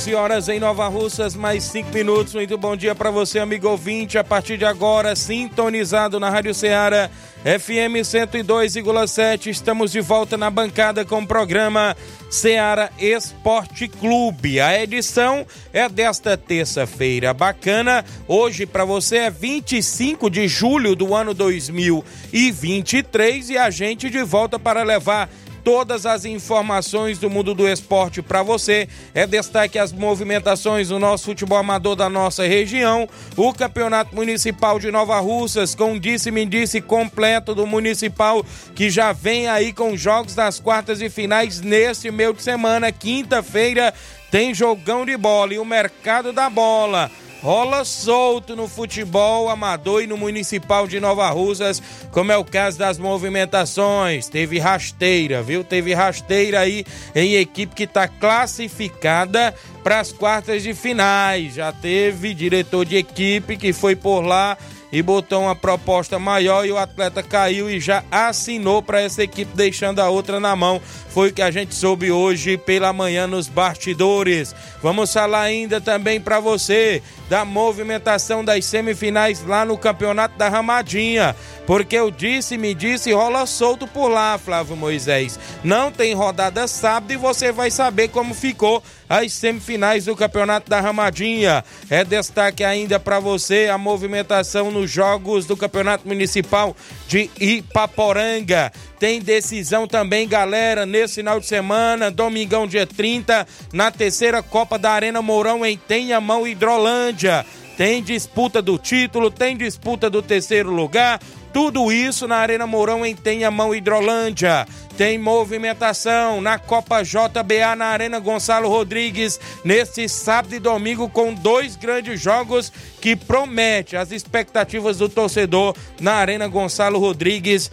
11 horas em Nova Russas, mais 5 minutos. Muito bom dia para você, amigo ouvinte. A partir de agora, sintonizado na Rádio Ceará, FM 102,7. Estamos de volta na bancada com o programa Ceará Esporte Clube. A edição é desta terça-feira. Bacana. Hoje para você é 25 de julho do ano 2023 e a gente de volta para levar todas as informações do mundo do esporte para você. É destaque as movimentações do nosso futebol amador da nossa região, o Campeonato Municipal de Nova Russas com disse-me disse completo do municipal que já vem aí com jogos das quartas e finais neste meio de semana, quinta-feira tem jogão de bola e o mercado da bola rola solto no futebol amador e no municipal de Nova Russas, como é o caso das movimentações. Teve rasteira, viu? Teve rasteira aí em equipe que está classificada para as quartas de finais. Já teve diretor de equipe que foi por lá e botou uma proposta maior e o atleta caiu e já assinou para essa equipe, deixando a outra na mão. Foi o que a gente soube hoje pela manhã nos bastidores. Vamos falar ainda também para você da movimentação das semifinais lá no Campeonato da Ramadinha. Porque eu disse, me disse, rola solto por lá, Flávio Moisés. Não tem rodada sábado e você vai saber como ficou as semifinais do Campeonato da Ramadinha. É destaque ainda para você a movimentação nos jogos do Campeonato Municipal de Ipaporanga. Tem decisão também, galera, nesse final de semana, domingão dia 30, na terceira Copa da Arena Mourão em Tenhamão, Hidrolândia. Tem disputa do título, tem disputa do terceiro lugar. Tudo isso na Arena Mourão em Tenhamão, Hidrolândia. Tem movimentação na Copa JBA na Arena Gonçalo Rodrigues neste sábado e domingo com dois grandes jogos que promete as expectativas do torcedor na Arena Gonçalo Rodrigues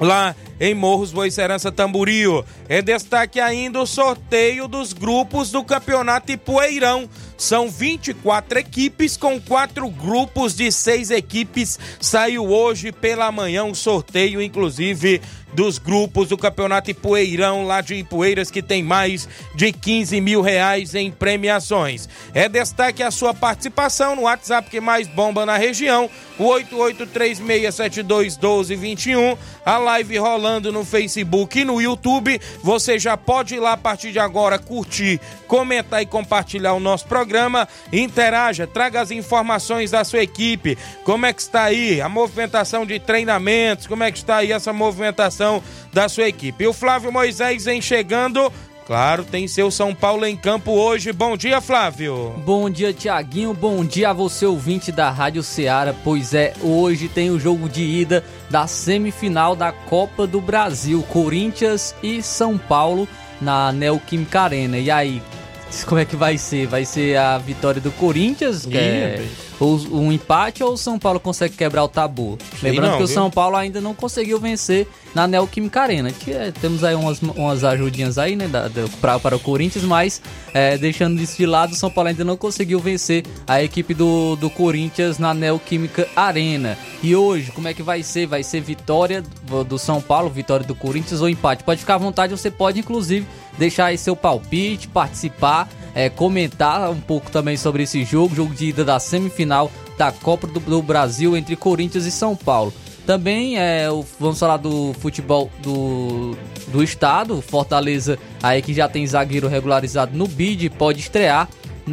lá em Morros Boicerança Tamburio. É destaque ainda o sorteio dos grupos do Campeonato Ipueirão. São 24 equipes com quatro grupos de seis equipes. Saiu hoje pela manhã um sorteio, inclusive dos grupos do Campeonato Ipueirão, lá de Ipueiras, que tem mais de 15 mil reais em premiações. É destaque a sua participação no WhatsApp que mais bomba na região, o 8836721221, a live rolando no Facebook e no YouTube. Você já pode ir lá a partir de agora curtir, comentar e compartilhar o nosso programa. Interaja, traga as informações da sua equipe, como é que está aí a movimentação de treinamentos, como é que está aí essa movimentação da sua equipe. E o Flávio Moisés vem chegando. Claro, tem seu São Paulo em campo hoje. Bom dia, Flávio. Bom dia, Tiaguinho. Bom dia a você, ouvinte da Rádio Ceará. Pois é, hoje tem o jogo de ida da semifinal da Copa do Brasil. Corinthians e São Paulo na Neoquímica Arena. E aí, como é que vai ser? Vai ser a vitória do Corinthians? Que é, ou um empate ou o São Paulo consegue quebrar o tabu? Lembrando não, que o viu? São Paulo ainda não conseguiu vencer na Neoquímica Arena. Que, é, temos aí umas, umas ajudinhas aí, né, da, da- pra, para o Corinthians, mas é, deixando isso de lado, o São Paulo ainda não conseguiu vencer a equipe do, do Corinthians na Neoquímica Arena. E hoje, como é que vai ser? Vai ser vitória do do São Paulo, vitória do Corinthians ou empate? Pode ficar à vontade, você pode inclusive deixar aí seu palpite, participar, é, comentar um pouco também sobre esse jogo, jogo de ida da semifinal da Copa do, do Brasil entre Corinthians e São Paulo. Também é, o- vamos falar do futebol do, do estado, Fortaleza aí que já tem zagueiro regularizado no BID, pode estrear.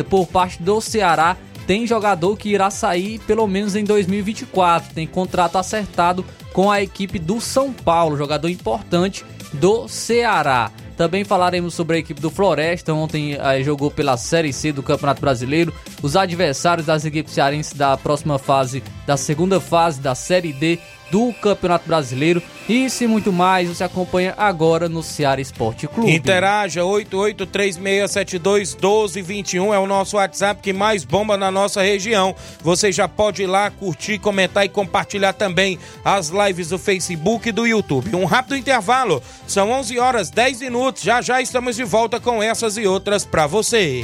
por parte do Ceará tem jogador que irá sair pelo menos em 2024. Tem contrato acertado com a equipe do São Paulo, jogador importante do Ceará. Também falaremos sobre a equipe do Floresta. Ontem eh, jogou pela Série C do Campeonato Brasileiro. Os adversários das equipes cearenses da próxima fase, da segunda fase da Série D do Campeonato Brasileiro. Isso e muito mais você acompanha agora no Ceará Esporte Clube. Interaja 8836721221 é o nosso WhatsApp que mais bomba na nossa região. Você já pode ir lá curtir, comentar e compartilhar também as lives do Facebook e do YouTube. Um rápido intervalo. São 11 horas 10 minutos. Já já estamos de volta com essas e outras para você.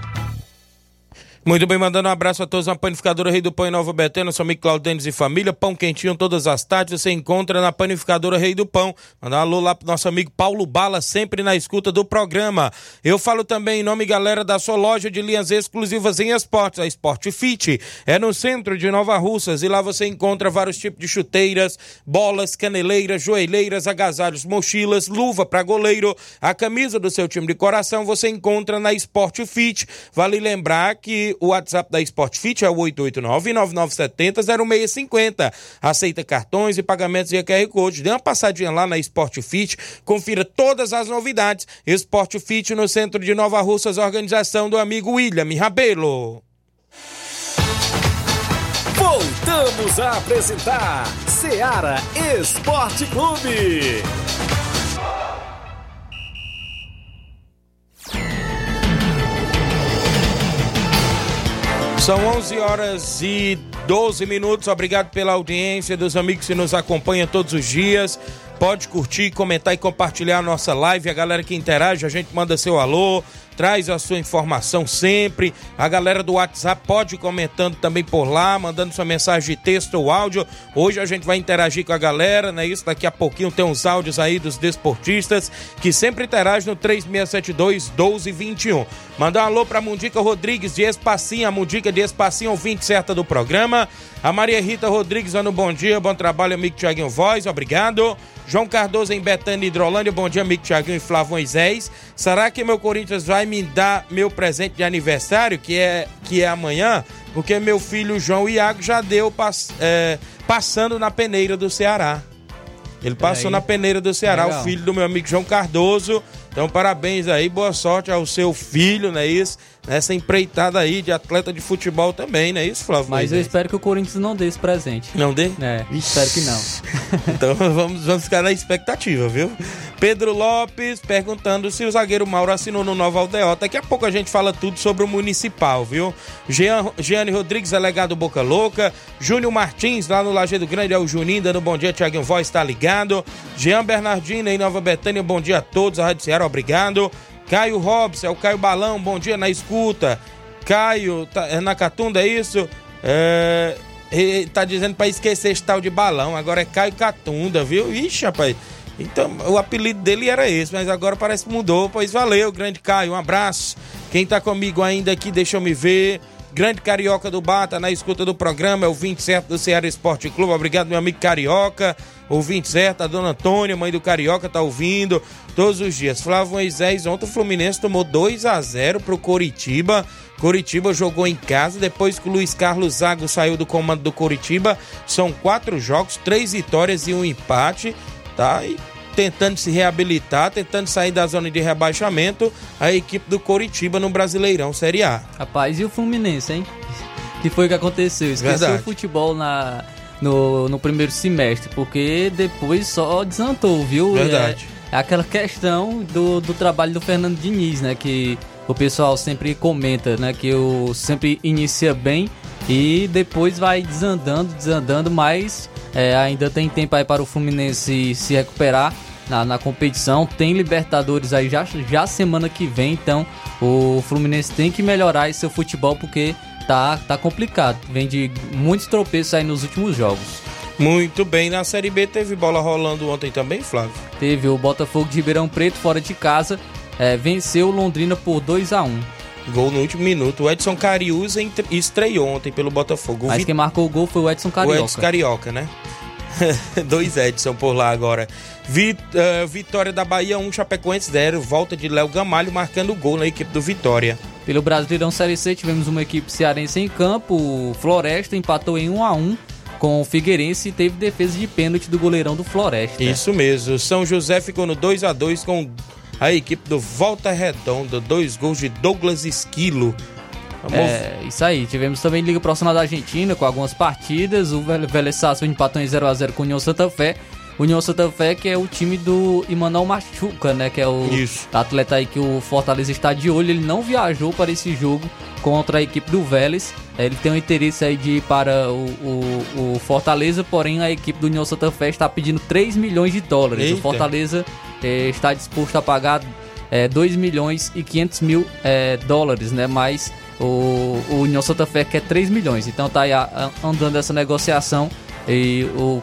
Muito bem, mandando um abraço a todos na Panificadora Rei do Pão em Nova Betânia, seu amigo Claudênis e família, pão quentinho todas as tardes, você encontra na Panificadora Rei do Pão. Mandar um alô lá pro nosso amigo Paulo Bala, sempre na escuta do programa. Eu falo também em nome, galera, da sua loja de linhas exclusivas em esportes, a Sport Fit. É no centro de Nova Russas e lá você encontra vários tipos de chuteiras, bolas, caneleiras, joelheiras, agasalhos, mochilas, luva para goleiro, a camisa do seu time de coração você encontra na Sport Fit. Vale lembrar que o WhatsApp da Sportfit é o 889-9970-0650. Aceita cartões e pagamentos via QR Code. Dê uma passadinha lá na Sportfit, confira todas as novidades. Sportfit no centro de Nova Russas, organização do amigo William Rabelo. Voltamos a apresentar Seara Esporte Clube. São 11 horas e 12 minutos. Obrigado pela audiência dos amigos que nos acompanham todos os dias. Pode curtir, comentar e compartilhar a nossa live. A galera que interage, a gente manda seu alô, traz a sua informação sempre. A galera do WhatsApp pode ir comentando também por lá, mandando sua mensagem de texto ou áudio. Hoje a gente vai interagir com a galera, né? Isso daqui a pouquinho tem uns áudios aí dos desportistas que sempre interagem no 3672 1221. Mandar um alô pra Mundica Rodrigues de Espacinha, a Mundica de Espacinha, ouvinte certa do programa. A Maria Rita Rodrigues dando bom dia, bom trabalho, amigo Tiaguinho Voz, obrigado. João Cardoso em Betânia, Hidrolândia. Bom dia, amigo Tiaguinho e Flávio Moisés. Será que meu Corinthians vai me dar meu presente de aniversário, que é, que é amanhã? Porque meu filho João Iago já deu pass, é, passando na peneira do Ceará. Ele passou na peneira do Ceará, Legal. o filho do meu amigo João Cardoso. Então, parabéns aí, boa sorte ao seu filho, não é isso? Nessa empreitada aí de atleta de futebol também, não é isso, Flávio? Mas eu Moisés? espero que o Corinthians não dê esse presente. Não dê? É, espero que não. Então vamos, vamos ficar na expectativa, viu? Pedro Lopes perguntando se o zagueiro Mauro assinou no Nova Aldeota. Daqui a pouco a gente fala tudo sobre o Municipal, viu? Jean, Jeane Rodrigues, delegado Boca Louca. Júnior Martins, lá no Lajeado Grande, é o Juninho, dando bom dia. Tiaguinho Voz, tá ligado? Jean Bernardino, em Nova Betânia, bom dia a todos. A Rádio Ceará, obrigado. Caio Robson, é o Caio Balão, bom dia na escuta. Caio, tá, é na Catunda, é isso? É, ele tá dizendo pra esquecer esse tal de balão. Agora é Caio Catunda, viu? Ixi, rapaz. Então, o apelido dele era esse, mas agora parece que mudou. Pois valeu, grande Caio. Um abraço. Quem tá comigo ainda aqui, deixa eu me ver. Grande Carioca do Bata, na escuta do programa, é o 27 do Ceará Esporte Clube. Obrigado, meu amigo Carioca. Ouvinte certo, a dona Antônia, mãe do Carioca, tá ouvindo todos os dias. Flávio Moisés, ontem o Fluminense tomou 2 a 0 pro Coritiba. Coritiba jogou em casa, depois que o Luiz Carlos Zago saiu do comando do Coritiba. São quatro jogos, três vitórias e um empate, tá? E tentando se reabilitar, tentando sair da zona de rebaixamento, a equipe do Coritiba no Brasileirão Série A. Rapaz, e o Fluminense, hein? Que foi o que aconteceu? Esqueceu Verdade. o futebol na, no, no primeiro semestre, porque depois só desantou, viu? Verdade. É, é aquela questão do, do trabalho do Fernando Diniz, né? Que o pessoal sempre comenta, né? Que o sempre inicia bem e depois vai desandando, desandando, mas é, ainda tem tempo aí para o Fluminense se recuperar na, na competição. Tem Libertadores aí já, já semana que vem, então o Fluminense tem que melhorar esse seu futebol porque tá, tá complicado. Vem de muitos tropeços aí nos últimos jogos. Muito bem, na Série B teve bola rolando ontem também, Flávio. Teve o Botafogo de Ribeirão Preto fora de casa, é, venceu o Londrina por 2 a 1 Gol no último minuto. O Edson Cariúza estreou ontem pelo Botafogo. O Mas quem marcou o gol foi o Edson O Carioca. Edson Carioca, né? Dois Edson por lá agora. Eh, Vitória da Bahia 1, Chapecoense 0. Volta de Léo Gamalho marcando gol na equipe do Vitória. Pelo Brasileirão Série C tivemos uma equipe cearense em campo, o Floresta empatou em 1 a 1 com o Figueirense e teve defesa de pênalti do goleirão do Floresta. Isso mesmo. São José ficou no 2 a 2 com a equipe do Volta Redonda. Dois gols de Douglas Esquilo. Vamos- É, isso aí. Tivemos também Liga Profissional da Argentina com algumas partidas. O Vélez Sarsfield empatou em 0x0 com o União Santa Fé. União Santa Fé que é o time do Imanol Machuca, né? Que é o Isso. atleta aí que o Fortaleza está de olho. Ele não viajou para esse jogo contra a equipe do Vélez. É, Ele tem o interesse aí de ir para o, o- o Fortaleza, porém a equipe do União Santa Fé está pedindo 3 milhões de dólares. Eita. O Fortaleza eh, está disposto a pagar é, 2 milhões e 500 mil é, dólares, né? Mas o, o União Santa Fé quer 3 milhões. Então tá aí andando essa negociação e o,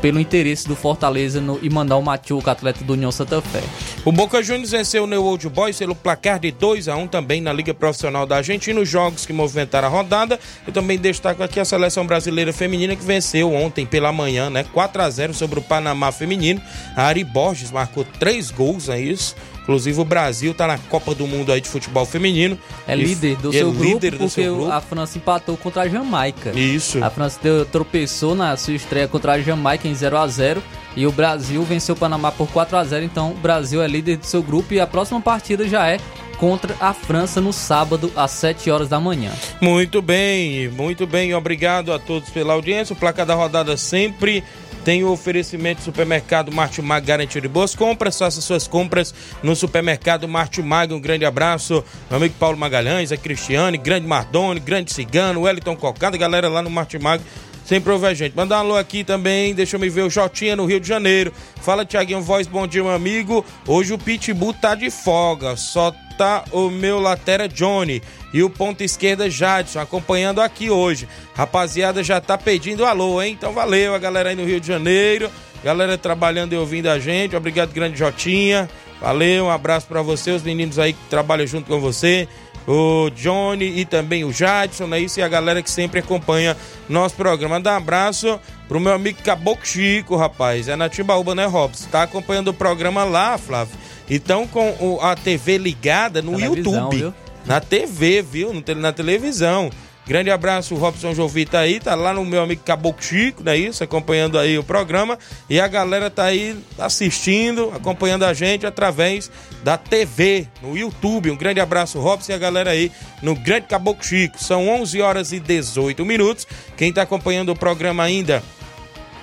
pelo interesse do Fortaleza no Imanol Machuca, atleta do União Santa Fé. O Boca Juniors venceu o New Old Boys pelo placar de 2 a 1 também na Liga Profissional da Argentina, os jogos que movimentaram a rodada. Eu também destaco aqui a seleção brasileira feminina que venceu ontem pela manhã, né? 4 a 0 sobre o Panamá feminino. A Ari Borges marcou três gols, é isso. Inclusive o Brasil tá na Copa do Mundo aí de futebol feminino. É líder do é seu grupo líder do porque seu grupo. a França empatou contra a Jamaica. Isso. A França deu- tropeçou na sua estreia contra a Jamaica em 0 a 0 e o Brasil venceu o Panamá por 4 a 0 Então o Brasil é líder do seu grupo e a próxima partida já é contra a França no sábado às 7 horas da manhã. Muito bem, muito bem. Obrigado a todos pela audiência. O placar da rodada sempre tem o oferecimento do supermercado Martimag garantia de boas compras. Faça suas compras no supermercado Martimag. Um grande abraço. Meu amigo Paulo Magalhães, a Cristiane, grande Mardoni, grande Cigano, Wellington Cocada, galera lá no Martimag. Sempre ouve a gente. Mandar um alô aqui também, deixa eu me ver o Jotinha no Rio de Janeiro. Fala, Tiaguinho Voz, bom dia, meu amigo. Hoje o Pitbull tá de folga, só tá o meu latera Johnny e o ponta esquerda Jadson acompanhando aqui hoje. Rapaziada já tá pedindo alô, hein? Então valeu a galera aí no Rio de Janeiro, galera trabalhando e ouvindo a gente. Obrigado, grande Jotinha. Valeu, um abraço pra você, os meninos aí que trabalham junto com você o Johnny e também o Jadson, né? Isso e a galera que sempre acompanha nosso programa. Mandar um abraço pro meu amigo Caboclo Chico, rapaz. É na Timbaúba, né, Robson? Tá acompanhando o programa lá, Flávio. Então, com o- a TV ligada no Televisão, YouTube. viu? Na TV, viu? Na televisão. Grande abraço, Robson Jovita aí, tá lá no meu amigo Caboclo Chico, não é isso? Acompanhando aí o programa. E a galera tá aí assistindo, acompanhando a gente através da TV, no YouTube. Um grande abraço, Robson, e a galera aí no Grande Caboclo Chico. São 11 horas e 18 minutos. Quem tá acompanhando o programa ainda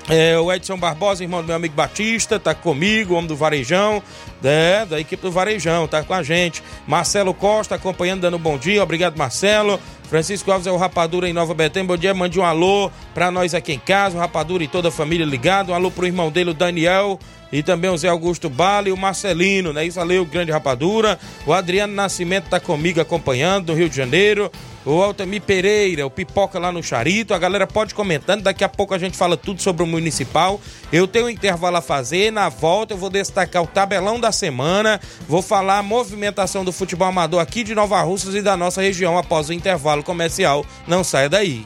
é, o Edson Barbosa, irmão do meu amigo Batista, tá comigo, homem do Varejão, é, da equipe do Varejão, tá com a gente. Marcelo Costa acompanhando, dando bom dia, obrigado Marcelo. Francisco Alves é o Rapadura em Nova Betânia, bom dia, mande um alô pra nós aqui em casa, o Rapadura e toda a família ligado, um alô pro irmão dele, o Daniel, e também o Zé Augusto Bala e o Marcelino, né? Isso ali, o grande Rapadura. O Adriano Nascimento tá comigo acompanhando, do Rio de Janeiro. O Altamir Pereira, o Pipoca lá no Charito. A galera pode comentando. Daqui a pouco a gente fala tudo sobre o municipal. Eu tenho um intervalo a fazer. Na volta eu vou destacar o tabelão da semana. Vou falar a movimentação do futebol amador aqui de Nova Russas e da nossa região após o intervalo comercial. Não saia daí.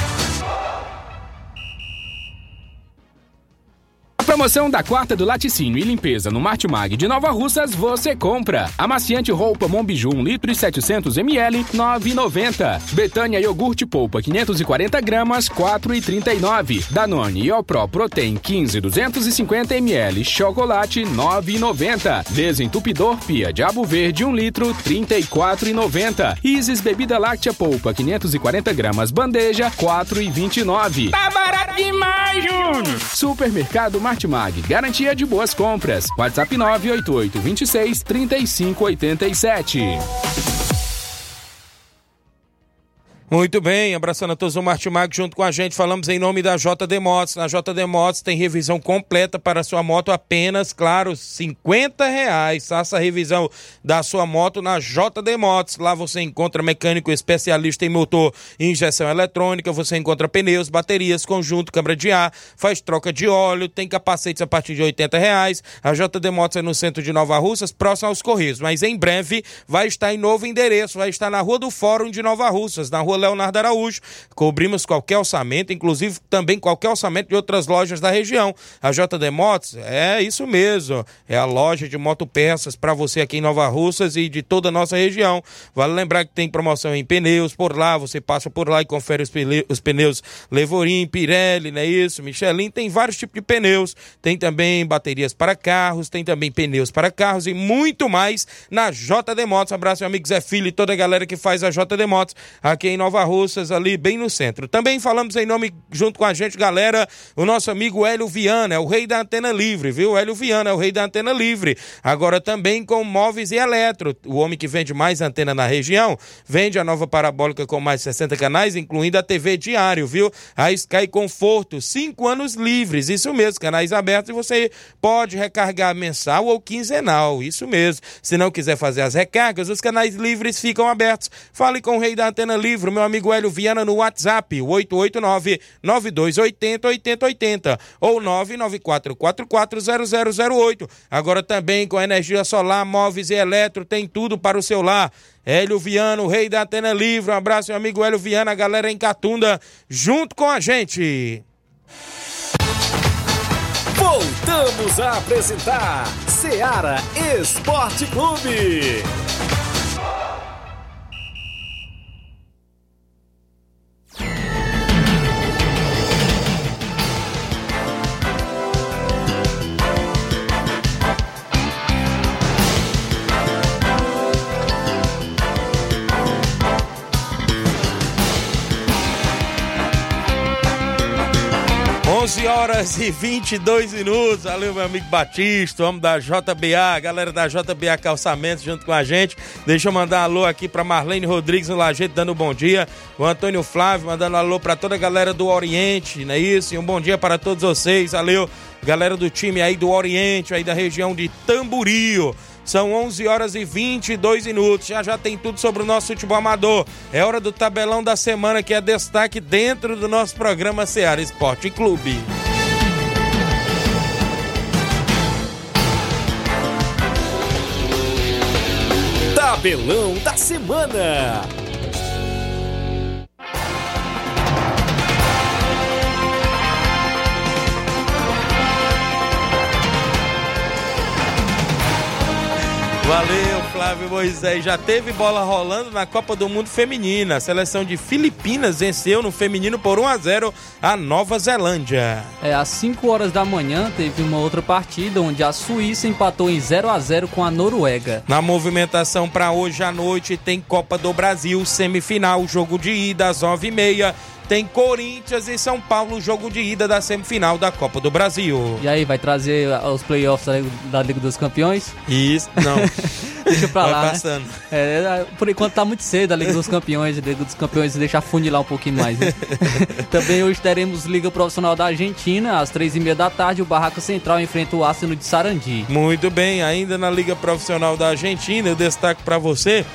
Promoção da quarta do laticínio e limpeza no Martimag de Nova Russas, você compra. Amaciante roupa Mombiju 1 litro e 700 ml, 9,90. Betânia iogurte polpa 540 gramas, 4,39. Danone Iopro Protein 15 250 ml, chocolate 9,90. Desentupidor Pia Diabo Verde 1 litro, 34,90. Isis bebida láctea polpa 540 gramas, bandeja 4,29. Tá barato demais, Júnior! Supermercado Martimag, garantia de boas compras. WhatsApp 988 26 3587. Muito bem, abraçando a todos o Martimag junto com a gente, falamos em nome da JD Motos. Na JD Motos tem revisão completa para a sua moto apenas, claro, 50 reais. Faça a revisão da sua moto na JD Motos. Lá você encontra mecânico especialista em motor e injeção eletrônica, você encontra pneus, baterias, conjunto, câmara de ar, faz troca de óleo, tem capacetes a partir de 80 reais. A JD Motos é no centro de Nova Russas, próximo aos Correios, mas em breve vai estar em novo endereço, vai estar na Rua do Fórum de Nova Russas, na Rua Leonardo Araújo. Cobrimos qualquer orçamento, inclusive também qualquer orçamento de outras lojas da região. A JD Motos é isso mesmo, é a loja de motopeças para você aqui em Nova Russas e de toda a nossa região. Vale lembrar que tem promoção em pneus por lá, você passa por lá e confere os, pele- os pneus Levorim, Pirelli, não é isso? Michelin, tem vários tipos de pneus. Tem também baterias para carros, tem também pneus para carros e muito mais na JD Motos. Abraço, meu amigo Zé Filho e toda a galera que faz a JD Motos aqui em Nova Russas, ali bem no centro. Também falamos em nome, junto com a gente, galera, o nosso amigo Hélio Viana, é o rei da antena livre, viu? Hélio Viana é o rei da antena livre. Agora também com móveis e eletro. O homem que vende mais antena na região, vende a nova parabólica com mais 60 canais, incluindo a TV diário, viu? A Sky Conforto, cinco anos livres, isso mesmo, canais abertos e você pode recarregar mensal ou quinzenal, isso mesmo. Se não quiser fazer as recargas, os canais livres ficam abertos. Fale com o rei da antena livre, o meu amigo Hélio Viana, no WhatsApp, o 889-9280-8080 ou 994440008. Agora também com energia solar, móveis e eletro, tem tudo para o seu lar. Hélio Viana, o rei da antena livre. Um abraço, meu amigo Hélio Viana, a galera em Catunda, junto com a gente. Voltamos a apresentar Seara Esporte Clube. Horas e 22 minutos. Valeu, meu amigo Batista, homem da JBA, galera da JBA Calçamentos junto com a gente. Deixa eu mandar um alô aqui pra Marlene Rodrigues no Lajeito, dando um bom dia. O Antônio Flávio mandando um alô pra toda a galera do Oriente, não é isso? E um bom dia para todos vocês. Valeu, galera do time aí do Oriente, aí da região de Tamburio. São 11 horas e 22 minutos. Já já tem tudo sobre o nosso futebol amador. É hora do tabelão da semana que é destaque dentro do nosso programa Seara Esporte Clube. Tabelão da semana. Valeu, Flávio Moisés. Já teve bola rolando na Copa do Mundo Feminina. A seleção de Filipinas venceu no feminino por 1 a 0 a Nova Zelândia. É, às 5 horas da manhã teve uma outra partida onde a Suíça empatou em 0 a 0 com a Noruega. Na movimentação para hoje à noite tem Copa do Brasil, semifinal, jogo de ida às 9h30. Tem Corinthians e São Paulo, jogo de ida da semifinal da Copa do Brasil. E aí, vai trazer os playoffs da- Liga dos Campeões? Isso, não. Deixa pra Vai lá. né? passando. É, por enquanto tá muito cedo a Liga dos Campeões, a Liga dos Campeões deixa funilar um pouquinho mais. né? Também hoje teremos Liga Profissional da Argentina, às três e meia da tarde, o Barraca Central enfrenta o Arsenal de Sarandi. Muito bem, ainda na Liga Profissional da Argentina, eu destaco para você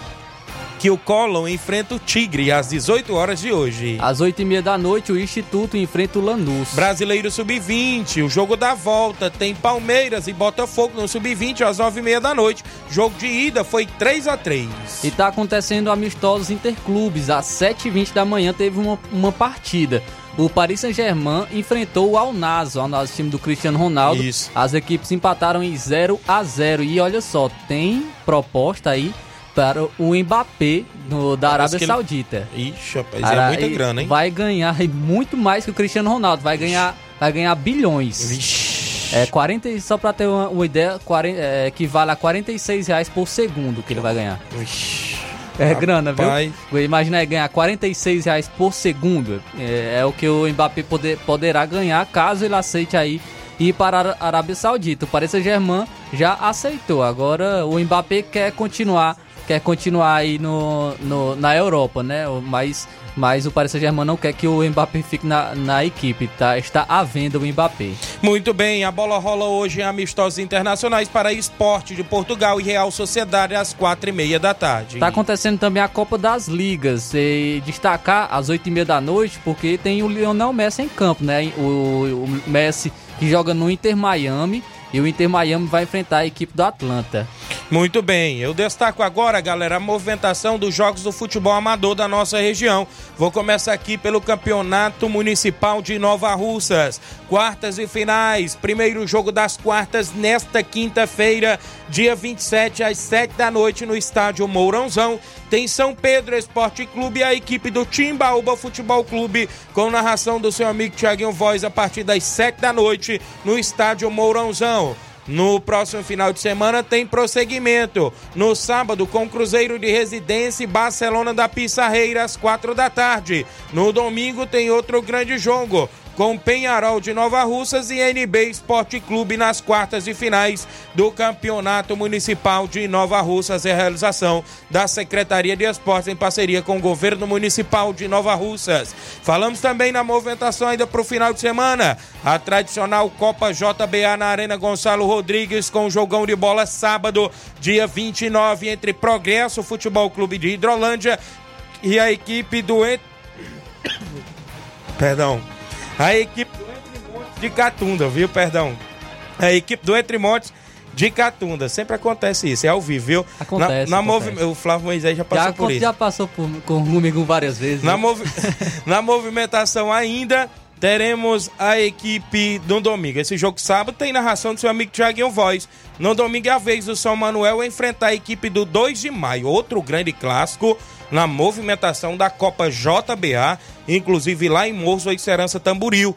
que o Colón enfrenta o Tigre às 18 horas de hoje. Às 8h30 da noite, o Instituto enfrenta o Lanús. Brasileiro Sub-20, o jogo da volta tem Palmeiras e Botafogo no Sub-20 às 9h30 da noite. Jogo de ida foi 3 a 3 E tá acontecendo amistosos interclubes. Às 7h20 da manhã teve uma, uma partida. O Paris Saint-Germain enfrentou o Al Nassr, o time do Cristiano Ronaldo. Isso. As equipes empataram em 0 a 0 E olha só, tem proposta aí para o Mbappé no, da Parece Arábia ele- Saudita. Ixi, rapaz, Ara- é muita grana, hein? Vai ganhar muito mais que o Cristiano Ronaldo. Vai ganhar, vai ganhar bilhões. É 40, e- só pra ter uma, uma ideia, 40, é, equivale a 46 reais por segundo que ele vai ganhar. É grana, viu? Imagina aí ganhar 46 reais por segundo. É, é o que o Mbappé poder, poderá ganhar caso ele aceite aí ir para a Arábia Saudita. O Paris Saint-Germain já aceitou. Agora o Mbappé quer continuar, quer continuar aí no, no, na Europa, né? Mas, mas o Paris Saint-Germain não quer que o Mbappé fique na, na equipe, tá? Está à venda o Mbappé. Muito bem, a bola rola hoje em amistosos internacionais para Esporte de Portugal e Real Sociedade às quatro e meia da tarde. Tá acontecendo também a Copa das Ligas. E destacar às 8h30 da noite, porque tem o Lionel Messi em campo, né? O, o Messi que joga no Inter Miami. E o Inter Miami vai enfrentar a equipe do Atlanta. Muito bem, eu destaco agora, galera, a movimentação dos jogos do futebol amador da nossa região. Vou começar aqui pelo Campeonato Municipal de Nova Russas. Quartas e finais. Primeiro jogo das quartas nesta quinta-feira, dia 27, às 7 da noite, no estádio Mourãozão. Tem São Pedro Esporte Clube e a equipe do Timbaúba Futebol Clube, com narração do seu amigo Thiaguinho Voz, a partir das 7 da noite, no estádio Mourãozão. No próximo final de semana tem prosseguimento. No sábado, com Cruzeiro de Residência e Barcelona da Pissarreira, às quatro da tarde. No domingo tem outro grande jogo. Com Penharol de Nova Russas e NB Esporte Clube nas quartas de finais do Campeonato Municipal de Nova Russas. É a realização da Secretaria de Esportes em parceria com o Governo Municipal de Nova Russas. Falamos também na movimentação ainda para o final de semana. A tradicional Copa JBA na Arena Gonçalo Rodrigues com jogão de bola sábado, dia 29, entre Progresso Futebol Clube de Hidrolândia e a equipe do. Perdão. A equipe do Entre Montes de Catunda, viu? Perdão. A equipe do Entre Montes de Catunda. Sempre acontece isso, é ao vivo, viu? Acontece, Na, na acontece. movi- O Flávio Moisés já passou Já, por isso. já passou por, com- comigo várias vezes. Na, né? movi- na movimentação ainda, teremos a equipe no domingo. Esse jogo sábado tem narração do seu amigo Thiaguinho Voz. No domingo é a vez do São Manuel enfrentar a equipe do 2 de maio. Outro grande clássico na movimentação da Copa JBA, inclusive lá em Morro e Serança Tamboril.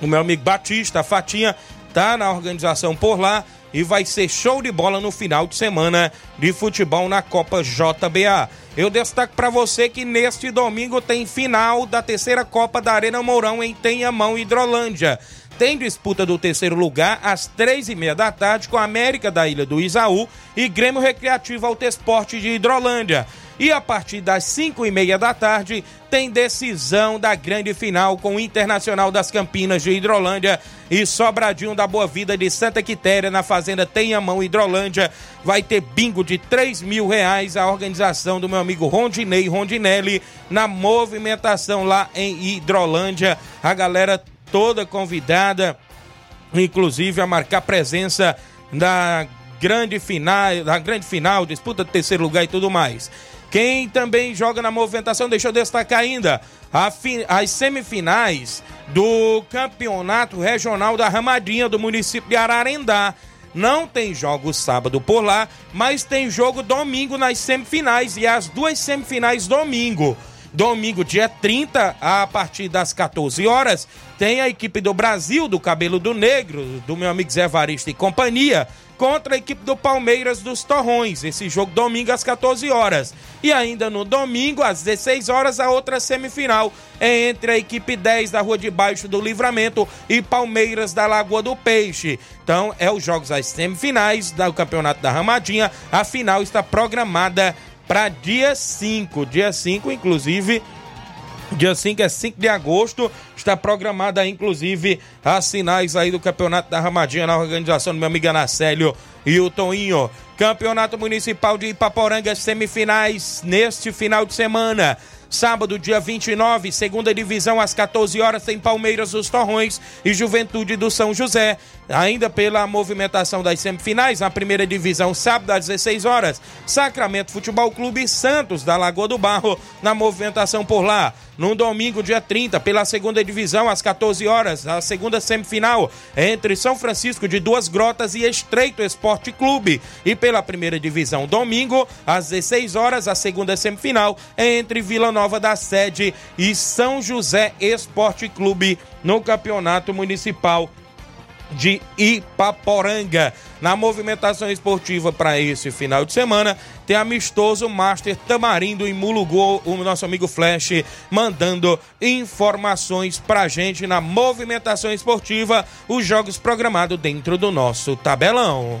O meu amigo Batista, a Fatinha, tá na organização por lá e vai ser show de bola no final de semana de futebol na Copa JBA. Eu destaco para você que neste domingo tem final da terceira Copa da Arena Mourão em Tenhamão, Hidrolândia. Tem disputa do terceiro lugar às três e meia da tarde com a América da Ilha do Isaú e Grêmio Recreativo Autoesporte de Hidrolândia. E a partir das 5 e meia da tarde tem decisão da grande final com o Internacional das Campinas de Hidrolândia e Sobradinho da Boa Vida de Santa Quitéria na Fazenda Tenhamão Hidrolândia. Vai ter bingo de 3 mil reais a organização do meu amigo Rondinei Rondinelli na movimentação lá em Hidrolândia. A galera toda convidada inclusive a marcar presença na grande final, na grande final, disputa de terceiro lugar e tudo mais. Quem também joga na movimentação, deixa eu destacar ainda, as semifinais do Campeonato Regional da Ramadinha do município de Ararendá. Não tem jogo sábado por lá, mas tem jogo domingo nas semifinais e as duas semifinais domingo. Domingo, dia 30, a partir das 14 horas, tem a equipe do Brasil, do Cabelo do Negro, do meu amigo Zé Varista e companhia, contra a equipe do Palmeiras dos Torrões. Esse jogo domingo às 14 horas. E ainda no domingo, às 16 horas, a outra semifinal é entre a equipe 10 da Rua de Baixo do Livramento e Palmeiras da Lagoa do Peixe. Então, é os jogos às semifinais do Campeonato da Ramadinha. A final está programada para dia 5. Dia 5, inclusive, Dia 5 é 5 de agosto, está programada inclusive as finais aí do Campeonato da Ramadinha na organização do meu amigo Anacélio e o Toinho. Campeonato Municipal de Ipaporanga, semifinais neste final de semana. Sábado, dia 29, segunda divisão, às 14 horas, tem Palmeiras dos Torrões e Juventude do São José. Ainda pela movimentação das semifinais, na primeira divisão, sábado às 16 horas, Sacramento Futebol Clube Santos da Lagoa do Barro, na movimentação por lá. No domingo, dia 30, pela segunda divisão, às 14 horas, a segunda semifinal entre São Francisco de Duas Grotas e Estreito Esporte Clube. E pela primeira divisão, domingo, às 16 horas, a segunda semifinal entre Vila Nova da Sede e São José Esporte Clube no Campeonato Municipal de Ipaporanga. Na movimentação esportiva para esse final de semana, tem amistoso Master Tamarindo em Mulugu, o nosso amigo Flash, mandando informações pra gente na movimentação esportiva, os jogos programados dentro do nosso tabelão.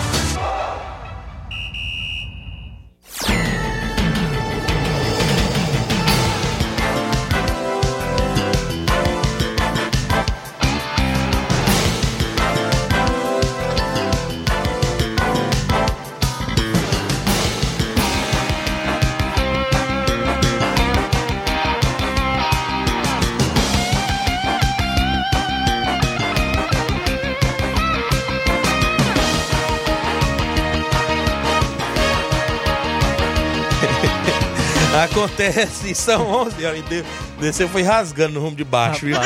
Acontece, são 11 horas. de- Desceu foi rasgando no rumo de baixo, viu?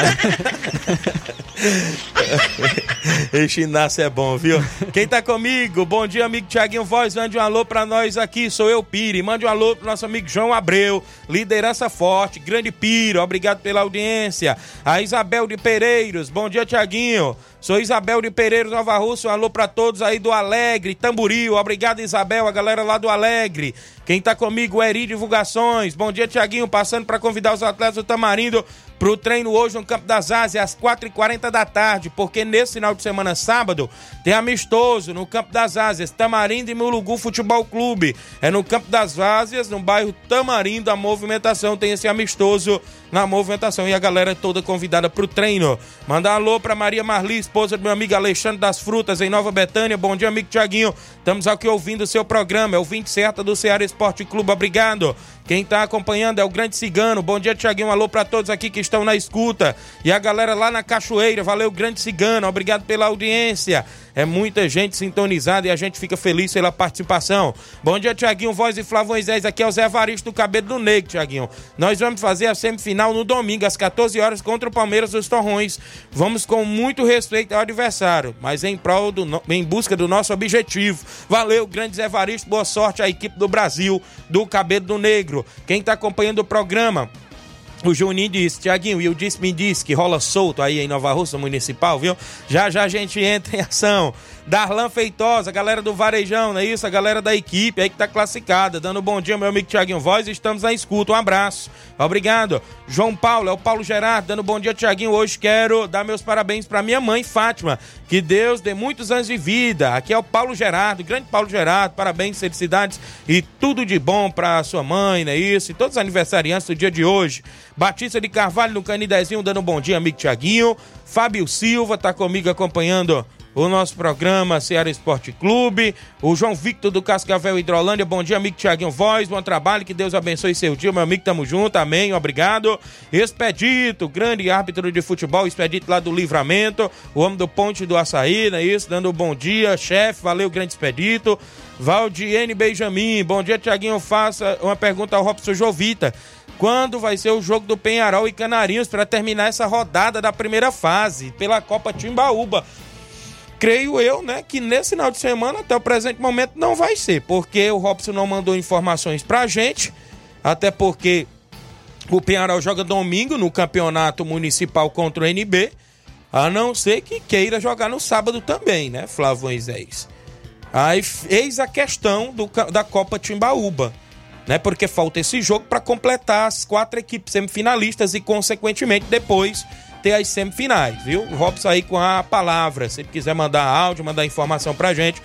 Esse Inácio é bom, viu? Quem tá comigo? Bom dia, amigo Tiaguinho Voz. Mande um alô pra nós aqui. Sou eu, Pire. Mande um alô pro nosso amigo João Abreu. Liderança forte. Grande Piro. Obrigado pela audiência. A Isabel de Pereiros. Bom dia, Tiaguinho. Sou Isabel de Pereiros, Nova Rússia. Um alô pra todos aí do Alegre, Tamboril. Obrigado, Isabel. A galera lá do Alegre. Quem tá comigo, Eri Divulgações. Bom dia, Tiaguinho. Passando pra convidar os atletas do Tamarindo pro treino hoje no Campo das Ásias às 4h40 da tarde, porque nesse final de semana, sábado, tem amistoso no Campo das Ásias, Tamarindo e Mulugu Futebol Clube. É no Campo das Ásias, no bairro Tamarindo, a movimentação tem esse amistoso na movimentação e a galera toda convidada pro treino. Mandar um alô pra Maria Marli, esposa do meu amigo Alexandre das Frutas, em Nova Betânia. Bom dia, amigo Tiaguinho. Estamos aqui ouvindo o seu programa, é o 20 certa do Ceará Esporte Clube. Obrigado. Quem tá acompanhando é o Grande Cigano. Bom dia, Tiaguinho. Alô pra todos aqui que estão na escuta. E a galera lá na Cachoeira. Valeu, Grande Cigano. Obrigado pela audiência. É muita gente sintonizada e a gente fica feliz pela participação. Bom dia, Tiaguinho, Voz e Moisés. Aqui é o Zé Evaristo do Cabelo do Negro, Tiaguinho. Nós vamos fazer a semifinal no domingo, às 14 horas, contra o Palmeiras dos Torrões. Vamos com muito respeito ao adversário, mas em prol do no- em busca do nosso objetivo. Valeu, grande Zé Evaristo. Boa sorte à equipe do Brasil do Cabelo do Negro. Quem está acompanhando o programa. O Juninho disse, Tiaguinho, e o disse me disse que rola solto aí em Nova Russa Municipal, viu? Já já a gente entra em ação. Darlan Feitosa, galera do Varejão, não é isso? A galera da equipe aí que tá classificada. Dando um bom dia, meu amigo Tiaguinho Voz. Estamos na escuta. Um abraço. Obrigado. João Paulo, é o Paulo Gerardo, dando um bom dia, Tiaguinho. Hoje quero dar meus parabéns pra minha mãe, Fátima. Que Deus dê muitos anos de vida. Aqui é o Paulo Gerardo, grande Paulo Gerardo. Parabéns, felicidades e tudo de bom pra sua mãe, não é isso? E todos os aniversariantes do dia de hoje. Batista de Carvalho no Canidezinho, dando um bom dia, amigo Tiaguinho. Fábio Silva tá comigo acompanhando o nosso programa Ceará Esporte Clube. O João Victor do Cascavel Hidrolândia. Bom dia, amigo Tiaguinho Voz. Bom trabalho, que Deus abençoe seu dia. Meu amigo, tamo junto. Amém. Obrigado. Expedito, grande árbitro de futebol. Expedito lá do Livramento. O homem do Ponte do Açaí, não é isso? Dando um bom dia, chefe. Valeu, grande Expedito. Valdiene Benjamin. Bom dia, Tiaguinho. Faça uma pergunta ao Robson Jovita. Quando vai ser o jogo do Penharol e Canarinhos para terminar essa rodada da primeira fase pela Copa Timbaúba? Creio eu, né, que nesse final de semana, até o presente momento, não vai ser, porque o Robson não mandou informações pra gente, até porque o Penharol joga domingo no campeonato municipal contra o NB, a não ser que queira jogar no sábado também, né, Flávio Moisés? Aí eis a questão do, da Copa Timbaúba, né? Porque falta esse jogo para completar as quatro equipes semifinalistas e, consequentemente, depois ter as semifinais, viu? Robson aí com a palavra. Se quiser mandar áudio, mandar informação pra gente,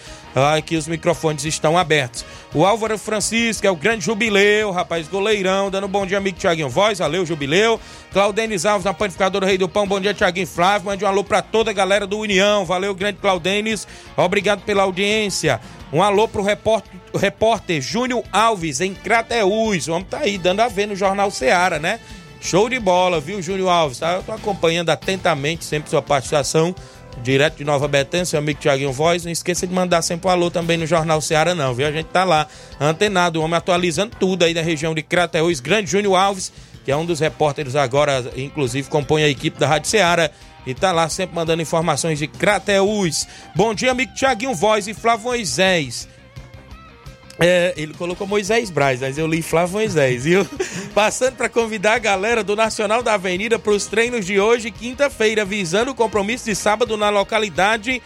aqui os microfones estão abertos. O Álvaro Francisco é o grande jubileu, rapaz, goleirão, dando um bom dia, amigo Tiaguinho Voz, valeu, jubileu. Claudenis Alves, na panificadora Rei do Pão, bom dia, Tiaguinho Flávio, mande um alô pra toda a galera do União, valeu, grande Claudenis, obrigado pela audiência. Um alô pro repórter, repórter Júnior Alves, em Crateús, o homem tá aí, dando a ver no Jornal Seara, né? Show de bola, viu, Júnior Alves? Tá? Eu tô acompanhando atentamente sempre sua participação direto de Nova Betânia, seu amigo Tiaguinho Voz. Não esqueça de mandar sempre um alô também no Jornal Seara, não, viu? A gente tá lá, antenado, o homem atualizando tudo aí da região de Crateús. Grande Júnior Alves, que é um dos repórteres agora, inclusive compõe a equipe da Rádio Seara. E tá lá sempre mandando informações de Crateús. Bom dia, amigo Tiaguinho Voz e Flávio Moisés. É, ele colocou Moisés Braz, mas eu li Flávio Moisés, viu? Passando para convidar a galera do Nacional da Avenida para os treinos de hoje, quinta-feira, visando o compromisso de sábado na localidade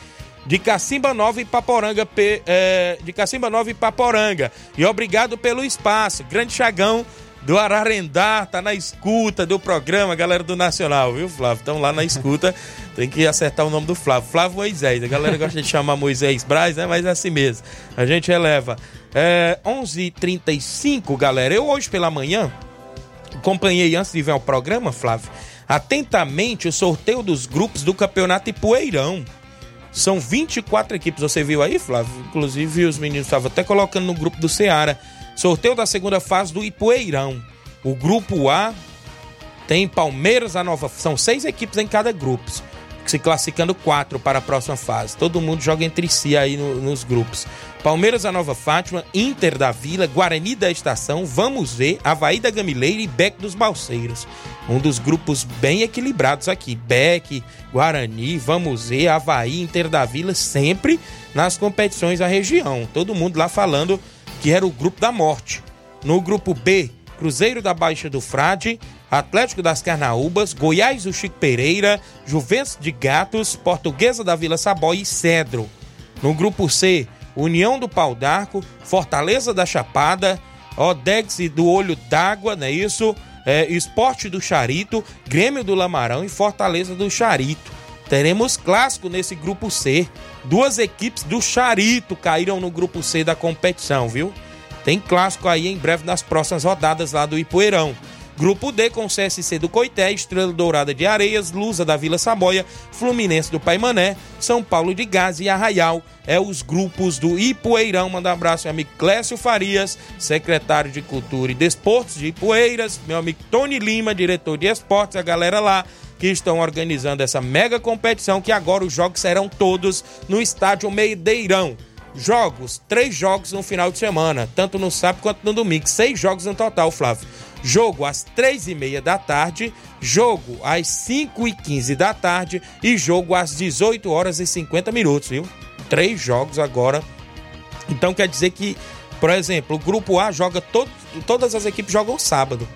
de Cacimba Nova e Paporanga, é, de Cacimba Nova e Paporanga. E obrigado pelo espaço. Grande Chagão do Ararendá, tá na escuta do programa, galera do Nacional, viu, Flávio? Estão lá na escuta. Tem que acertar o nome do Flávio. Flávio Moisés. A galera gosta de chamar Moisés Braz, né? Mas é assim mesmo. A gente eleva. É, 11h35, galera. Eu hoje pela manhã acompanhei antes de ver o programa, Flávio, atentamente o sorteio dos grupos do Campeonato Ipueirão. São 24 equipes, você viu aí, Flávio? Inclusive os meninos estavam até colocando no grupo do Ceará. Sorteio da segunda fase do Ipueirão. O grupo A tem Palmeiras, a nova. São seis equipes em cada grupo se classificando quatro para a próxima fase. Todo mundo joga entre si aí no, nos grupos. Palmeiras, a Nova Fátima, Inter da Vila, Guarani da Estação, Vamos Ver, Havaí da Gamileira e Beck dos Balseiros. Um dos grupos bem equilibrados aqui. Beck, Guarani, Vamos Ver, Havaí, Inter da Vila, sempre nas competições da região. Todo mundo lá falando que era o grupo da morte. No grupo B, Cruzeiro da Baixa do Frade, Atlético das Carnaúbas, Goiás do Chico Pereira, Juventus de Gatos, Portuguesa da Vila Sabói e Cedro. No grupo C, União do Pau d'Arco, Fortaleza da Chapada, Odex do Olho d'Água, não é isso? É, Esporte do Charito, Grêmio do Lamarão e Fortaleza do Charito. Teremos clássico nesse grupo C. Duas equipes do Charito caíram no grupo C da competição, viu? Tem clássico aí em breve nas próximas rodadas lá do Ipueirão. Grupo D com CSC do Coité, Estrela Dourada de Areias, Lusa da Vila Saboia, Fluminense do Paimané, São Paulo de Gás e Arraial. É os grupos do Ipueirão. Manda um abraço, meu amigo Clécio Farias, secretário de Cultura e Desportos de Ipueiras, meu amigo Tony Lima, diretor de esportes, a galera lá que estão organizando essa mega competição que agora os jogos serão todos no estádio Meideirão jogos, três jogos no final de semana, tanto no sábado quanto no domingo, seis jogos no total, Flávio. Jogo às três e meia da tarde, jogo às cinco e quinze da tarde e jogo às 18 horas e 50 minutos, viu? Três jogos agora. Então quer dizer que, por exemplo, o grupo A joga todo, todas as equipes jogam sábado.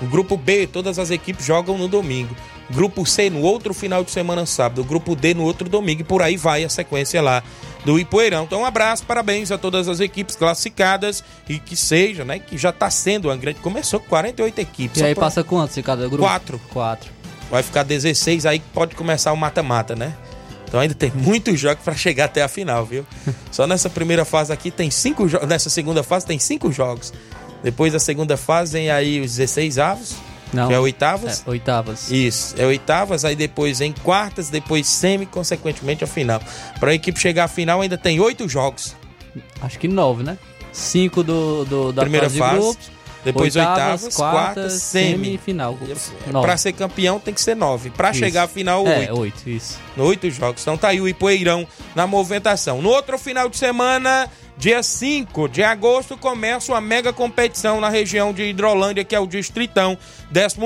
O grupo B, todas as equipes jogam no domingo. Grupo C no outro final de semana sábado. Grupo D no outro domingo. E por aí vai a sequência lá do Ipueirão. Então, um abraço, parabéns a todas as equipes classificadas e que seja, né? Que já está sendo uma grande. Começou com 48 equipes. E aí passa quantos em cada grupo? Quatro. Quatro. Vai ficar 16, aí pode começar o mata-mata, né? Então ainda tem muitos jogos para chegar até a final, viu? Só nessa primeira fase aqui tem cinco jogos. Nessa segunda fase tem cinco jogos. Depois da segunda fase tem aí os 16 avos. Não. Que é oitavas? É, oitavas. Isso, é oitavas, aí depois em quartas, depois semi, consequentemente a final. Para a equipe chegar à final ainda tem oito jogos. Acho que nove, né? Cinco do, do da primeira fase, fase grupos, depois oitavas, oitavas quartas, quartas, semi e final. Para ser campeão tem que ser nove. Para chegar à final, é, oito. Oito, isso. Oito jogos. Então tá aí o Ipoeirão na movimentação. No outro final de semana Dia 5 de agosto começa uma mega competição na região de Hidrolândia, que é o Distritão,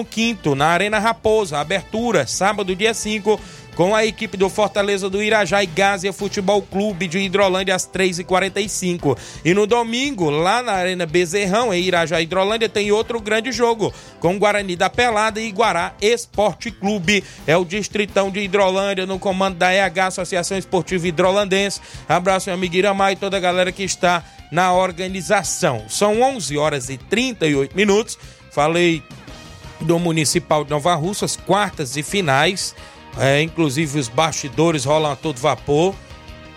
15 na Arena Raposa. Abertura, sábado, dia 5, com a equipe do Fortaleza do Irajá e Gásia Futebol Clube de Hidrolândia às 3h45. E no domingo, lá na Arena Bezerrão, em Irajá Hidrolândia, tem outro grande jogo, com Guarani da Pelada e Guará Esporte Clube. É o Distritão de Hidrolândia, no comando da EH, Associação Esportiva Hidrolandense. Abraço, meu amigo Iramar e toda a galera que está na organização. São 11 horas e 38 minutos. Falei do Municipal de Nova Russas, quartas e finais. É, inclusive os bastidores rolam a todo vapor.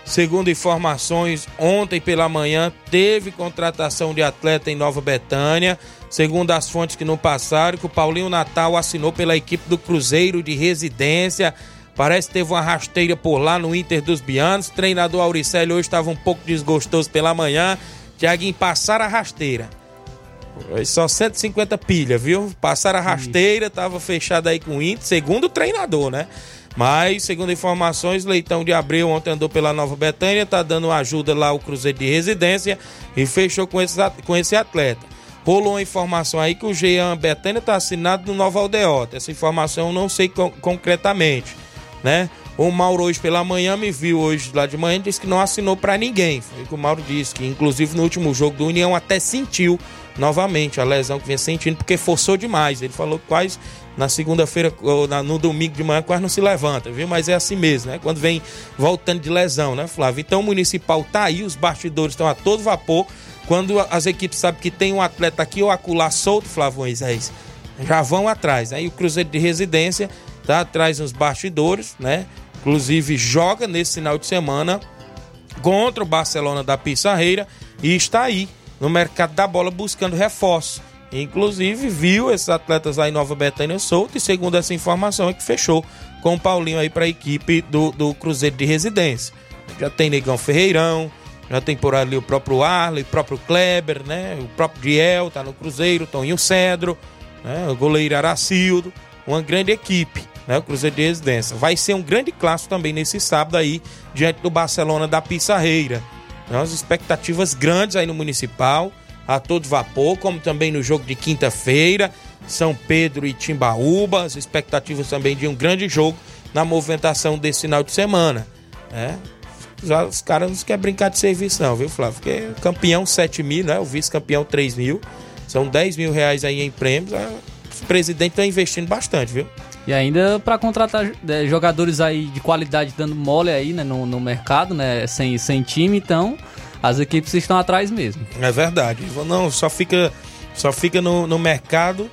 Segundo informações, ontem pela manhã teve contratação de atleta em Nova Betânia. Segundo as fontes que não passaram, que o Paulinho Natal assinou pela equipe do Cruzeiro de Residência. Parece que teve uma rasteira por lá no Inter dos Bianos. Treinador Auricélio hoje estava um pouco desgostoso pela manhã. Tiaguinho, passar a rasteira. Só 150 pilha, viu? Passaram a rasteira, tava fechado aí com o Inter, segundo o treinador, né? Mas, segundo informações, Leitão de Abreu ontem andou pela Nova Betânia, tá dando ajuda lá ao Cruzeiro de Residência e fechou com esse, com esse atleta. Rolou uma informação aí que o Jean Betânia tá assinado no Nova Aldeota. Essa informação eu não sei con concretamente, né? O Mauro hoje pela manhã me viu hoje lá de manhã disse que não assinou para ninguém. Foi o que o Mauro disse, que inclusive no último jogo do União até sentiu novamente a lesão que vinha sentindo, porque forçou demais. Ele falou quase na segunda-feira ou no domingo de manhã quase não se levanta, viu? Mas é assim mesmo, né? Quando vem voltando de lesão, né, Flávio? Então o Municipal tá aí, os bastidores estão a todo vapor. Quando as equipes sabem que tem um atleta aqui ou acolá solto, Flávio Moisés, já vão atrás. Aí né? o Cruzeiro de Residência tá atrás nos bastidores, né? Inclusive joga nesse final de semana contra o Barcelona da Pissarreira e está aí no mercado da bola buscando reforço. Inclusive viu esses atletas aí em Nova Betânia solto e segundo essa informação é que fechou com o Paulinho aí para a equipe do, do Cruzeiro de Residência. Já tem Negão Ferreirão, já tem por ali o próprio Arley, o próprio Kleber, né? O próprio Diel tá no Cruzeiro, Toninho Cedro, né? o goleiro Aracildo, uma grande equipe né, o Cruzeiro de Residência. Vai ser um grande clássico também nesse sábado aí, diante do Barcelona da Pissarreira. Né, as expectativas grandes aí no Municipal, a todo vapor, como também no jogo de quinta-feira, São Pedro e Timbaúba, as expectativas também de um grande jogo na movimentação desse final de semana. Né? Os caras não querem brincar de serviço não, viu, Flávio? Porque campeão 7 mil, né? o vice-campeão 3 mil, são 10 mil reais aí em prêmios, os presidentes estão investindo bastante, viu? E ainda para contratar é, jogadores aí de qualidade dando mole aí, né, no, no mercado, né, sem, sem time, então as equipes estão atrás mesmo. É verdade. Não, só fica, só fica no, no mercado,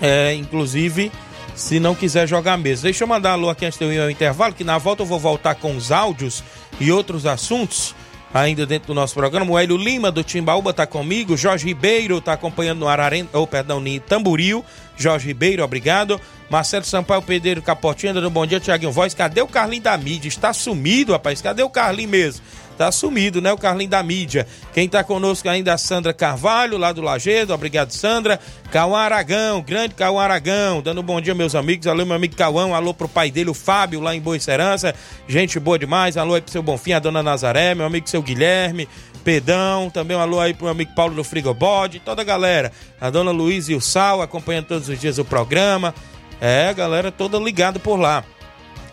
é, inclusive se não quiser jogar mesmo. Deixa eu mandar alô aqui antes de eu ir ao intervalo, que na volta eu vou voltar com os áudios e outros assuntos ainda dentro do nosso programa. O Hélio Lima do Timbaúba está comigo, Jorge Ribeiro está acompanhando no Ararenda, ou oh, perdão, no Tamburil. Jorge Ribeiro, obrigado. Marcelo Sampaio Pedreiro Capotinho, dando bom dia, Tiaguinho Voz. Cadê o Carlinho da mídia? Está sumido, rapaz. Cadê o Carlinho mesmo? Tá sumido, né? O Carlinho da mídia. Quem tá conosco ainda é a Sandra Carvalho, lá do Lagedo. Obrigado, Sandra. Cauã Aragão, grande Cauã Aragão. Dando um bom dia, meus amigos. Alô, meu amigo Cauã. Alô pro pai dele, o Fábio, lá em Boa Serança. Gente boa demais. Alô aí pro seu Bonfim, a dona Nazaré, meu amigo seu Guilherme. Pedão, também um alô aí pro meu amigo Paulo do Frigobode, toda a galera. A dona Luiz e o Sal acompanhando todos os dias o programa. É, galera toda ligada por lá.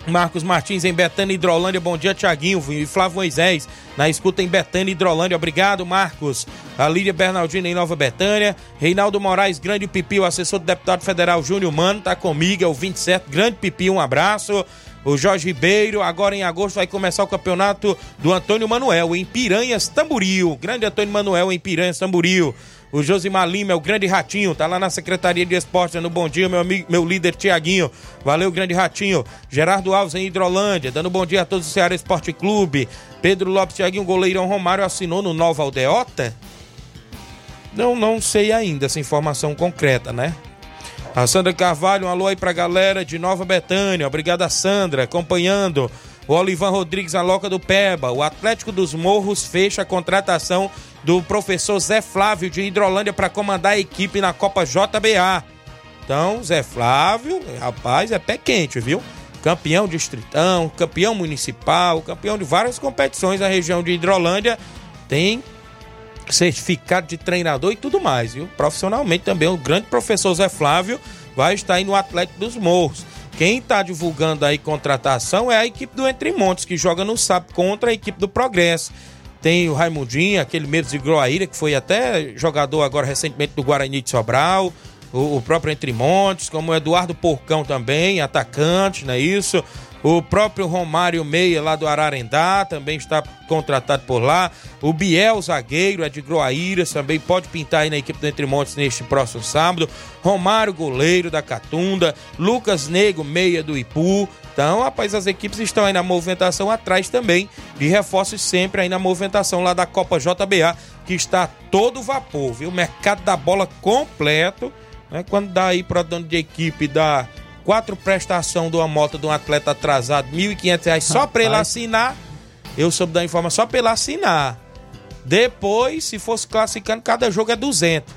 Marcos Martins em Betânia Hidrolândia, bom dia Tiaguinho e Flávio Moisés na escuta em Betânia Hidrolândia, obrigado Marcos. A Lídia Bernardina em Nova Betânia, Reinaldo Moraes, grande pipi, o assessor do deputado federal Júnior Mano, tá comigo, é o 27, grande pipi, um abraço. O Jorge Ribeiro, agora em agosto vai começar o campeonato do Antônio Manuel em Piranhas, Tamburil. Grande Antônio Manuel em Piranhas, Tamburil. O Josimar Lima é o grande ratinho, tá lá na Secretaria de Esporte, no bom dia, meu amigo, meu líder Tiaguinho. Valeu, grande ratinho. Gerardo Alves em Hidrolândia, dando bom dia a todos do Ceará Esporte Clube. Pedro Lopes Tiaguinho, goleirão Romário assinou no Nova Aldeota? Não, não sei ainda essa informação concreta, né? A Sandra Carvalho, um alô aí pra galera de Nova Betânia. Obrigado a Sandra, acompanhando. O Olivan Rodrigues, a Loca do Peba. O Atlético dos Morros fecha a contratação do professor Zé Flávio de Hidrolândia para comandar a equipe na Copa JBA. Então, Zé Flávio, rapaz, é pé quente, viu? Campeão distritão, campeão municipal, campeão de várias competições na região de Hidrolândia. Tem certificado de treinador e tudo mais, viu? Profissionalmente também, o grande professor Zé Flávio vai estar aí no Atlético dos Morros. Quem está divulgando aí contratação é a equipe do Entre Montes, que joga no sábado contra a equipe do Progresso. Tem o Raimundinho, aquele medo de Groaíra, que foi até jogador agora recentemente do Guarani de Sobral. o, o próprio Entre Montes, como o Eduardo Porcão também, atacante, não é isso? O próprio Romário Meia, lá do Ararendá, também está contratado por lá. O Biel, zagueiro, é de Groaíras, também pode pintar aí na equipe do Entre Montes neste próximo sábado. Romário, goleiro da Catunda. Lucas Nego, meia do Ipu. Então, rapaz, as equipes estão aí na movimentação atrás também de reforços sempre aí na movimentação lá da Copa JBA, que está todo vapor, viu? Mercado da bola completo. Né? Quando dá aí para dono de equipe, dá quatro prestação de uma moto de um atleta atrasado, R$ 1.500 só para ele assinar. Eu soube da informação só para ele assinar. Depois, se fosse classificando, cada jogo é 200.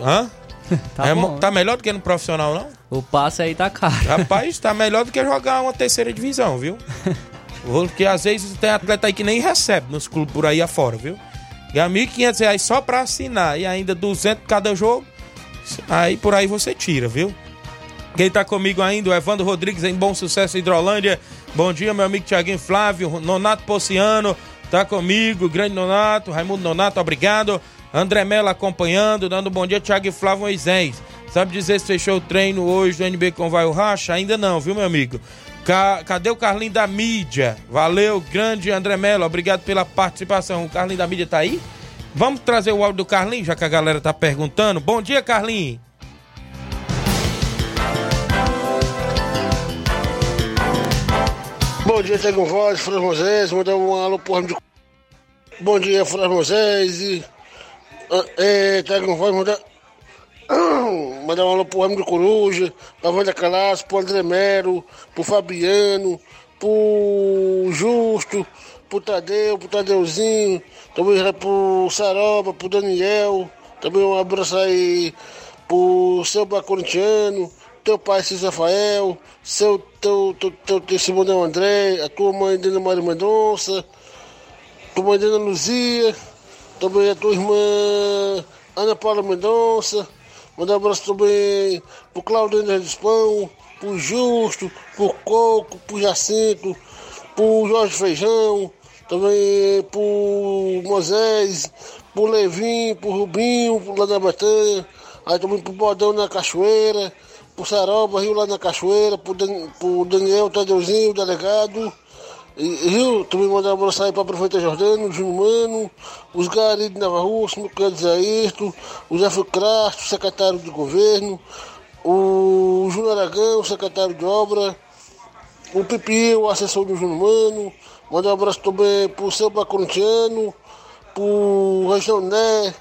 Hã? Tá, é, bom. tá melhor do que no profissional, não? O passe aí tá caro. Rapaz, tá melhor do que jogar uma terceira divisão, viu? Porque às vezes tem atleta aí que nem recebe nos clubes por aí afora, viu? Ganha R$ 1.500 só pra assinar e ainda 200 cada jogo. Aí por aí você tira, viu? Quem tá comigo ainda, o Evandro Rodrigues em Bom Sucesso Hidrolândia. Bom dia, meu amigo Tiaguinho Flávio, Nonato Pociano, tá comigo, grande Nonato, Raimundo Nonato, obrigado. André Mello acompanhando, dando bom dia, Thiago Flávio Moisés. Sabe dizer se fechou o treino hoje do NB com Vai o Racha? Ainda não, viu, meu amigo? Ca cadê o Carlinho da mídia? Valeu, grande André Mello, obrigado pela participação. O Carlinho da mídia tá aí? Vamos trazer o áudio do Carlinho, já que a galera tá perguntando. Bom dia, Carlinho. Bom dia, Tiago Voz, Fran Moisés, mandar um alô pro de... Bom dia, Fran Moisés e... É, Voz, mandar... Mandar um alô pro Ramo de Coruja, pra Wanda Calaço, pro André Mero, pro Fabiano, pro Justo, pro Tadeu, pro Tadeuzinho, também pro Saroba, pro Daniel, também um abraço aí pro seu Bacorintiano, teu pai Cis Rafael, seu teu, teu, teu, teu Simonão André, a tua mãe Dona Maria Mendonça, tua mãe Dona Luzia, também a tua irmã Ana Paula Mendonça, mandar um abraço também pro Claudinho dos Pão, pro Justo, pro Coco, pro Jacinto, pro Jorge Feijão, também pro Moisés, pro Levin, pro Rubinho, pro lá da Batanha, aí também pro Bodão na Cachoeira, pro Saroba, Rio lá na Cachoeira, pro, Dan, pro Daniel Tadeuzinho, delegado, e, Rio, também mandar um abraço aí pra Prefeita Jordano, Júnior Mano, os Gari de Nova Rússia, o Clédio Zairto, o Zé Crasto, secretário de governo, o Júnior Aragão, secretário de obra, o Pipi, o assessor do Júnior Mano, mandar um abraço também pro seu Bacorintiano, pro Região Né,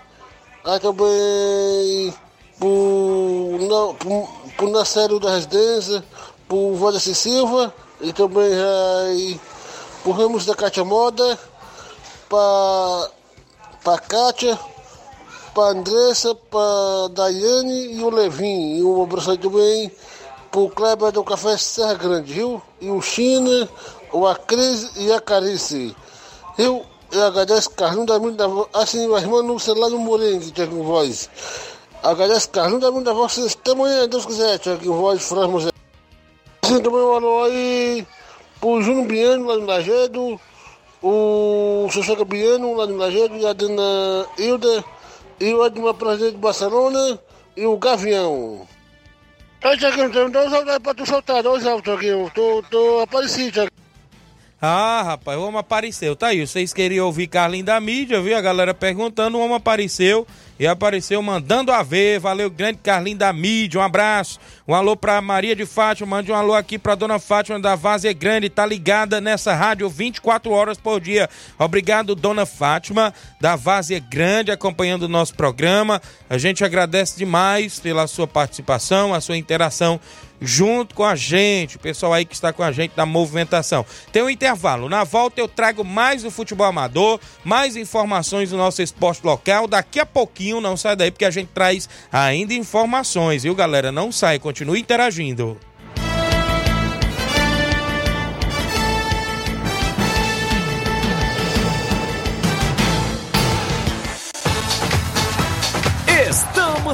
aí também pro, não, Nacério da Residência, pro Valdeci Silva, e também aí pro Ramos da Cátia Moda, pra Kátia, pra Andressa, pra Daiane e o Levin. E um abraço aí também pro Kleber do Café Serra Grande, viu? E o China, o Acris e a Carice. Eu, eu agradeço Carlinho da Voz, assim, a irmã no celular no Morengue, Tiago Voz. Agradeço Carlinho da Minha da Voz, até amanhã, Deus quiser, Tiago Voz, Fran José. Também um alô aí pro Júnior Biano lá no Lagedo, o Sossega Biano lá no Lagedo, e a dona Hilda, e o Edmar Presidente de Barcelona, e o Gavião. Oi, Tiaguinho, tem dois áudios pra tu soltar, dois áudios, Tiaguinho, tô, tô aparecido, Tiaguinho. Ah, rapaz, o homem apareceu. Tá aí, vocês queriam ouvir Carlinho da mídia, viu? A galera perguntando, o homem apareceu e apareceu mandando a ver. Valeu, grande Carlinho da mídia, um abraço. Um alô pra Maria de Fátima, mande um alô aqui pra Dona Fátima da Vazia Grande, tá ligada nessa rádio 24 horas por dia. Obrigado, Dona Fátima da Vazia Grande, acompanhando o nosso programa. A gente agradece demais pela sua participação, a sua interação junto com a gente, o pessoal aí que está com a gente na movimentação. Tem um intervalo. Na volta eu trago mais o futebol amador, mais informações do nosso esporte local. Daqui a pouquinho, não sai daí, porque a gente traz ainda informações, viu, galera? Não sai, continue interagindo.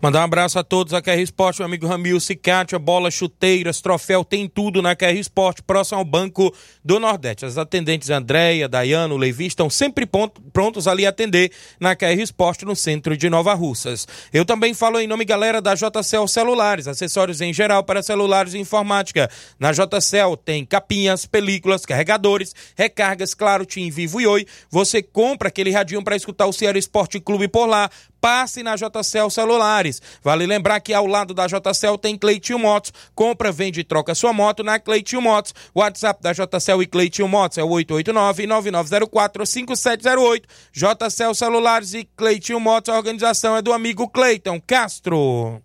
Mandar um abraço a todos a QR Esporte, meu amigo Ramil, Cicatia, bola, chuteiras, troféu, tem tudo na QR Esporte, próximo ao Banco do Nordeste. As atendentes Andréia, Dayano, Levi estão sempre prontos ali atender na QR Esporte, no centro de Nova Russas. Eu também falo em nome, galera, da JCL Celulares, acessórios em geral para celulares e informática. Na JCL tem capinhas, películas, carregadores, recargas, claro, Tim Vivo e Oi. Você compra aquele radinho para escutar o Ceará Esporte Clube por lá passe na JCL Celulares. Vale lembrar que ao lado da JCL tem Cleitinho Motos. Compra, vende e troca sua moto na Cleitinho Motos. WhatsApp da JCL e Cleitinho Motos é o 889-9904-5708. JCL Celulares e Cleitinho Motos, a organização é do amigo Cleiton Castro.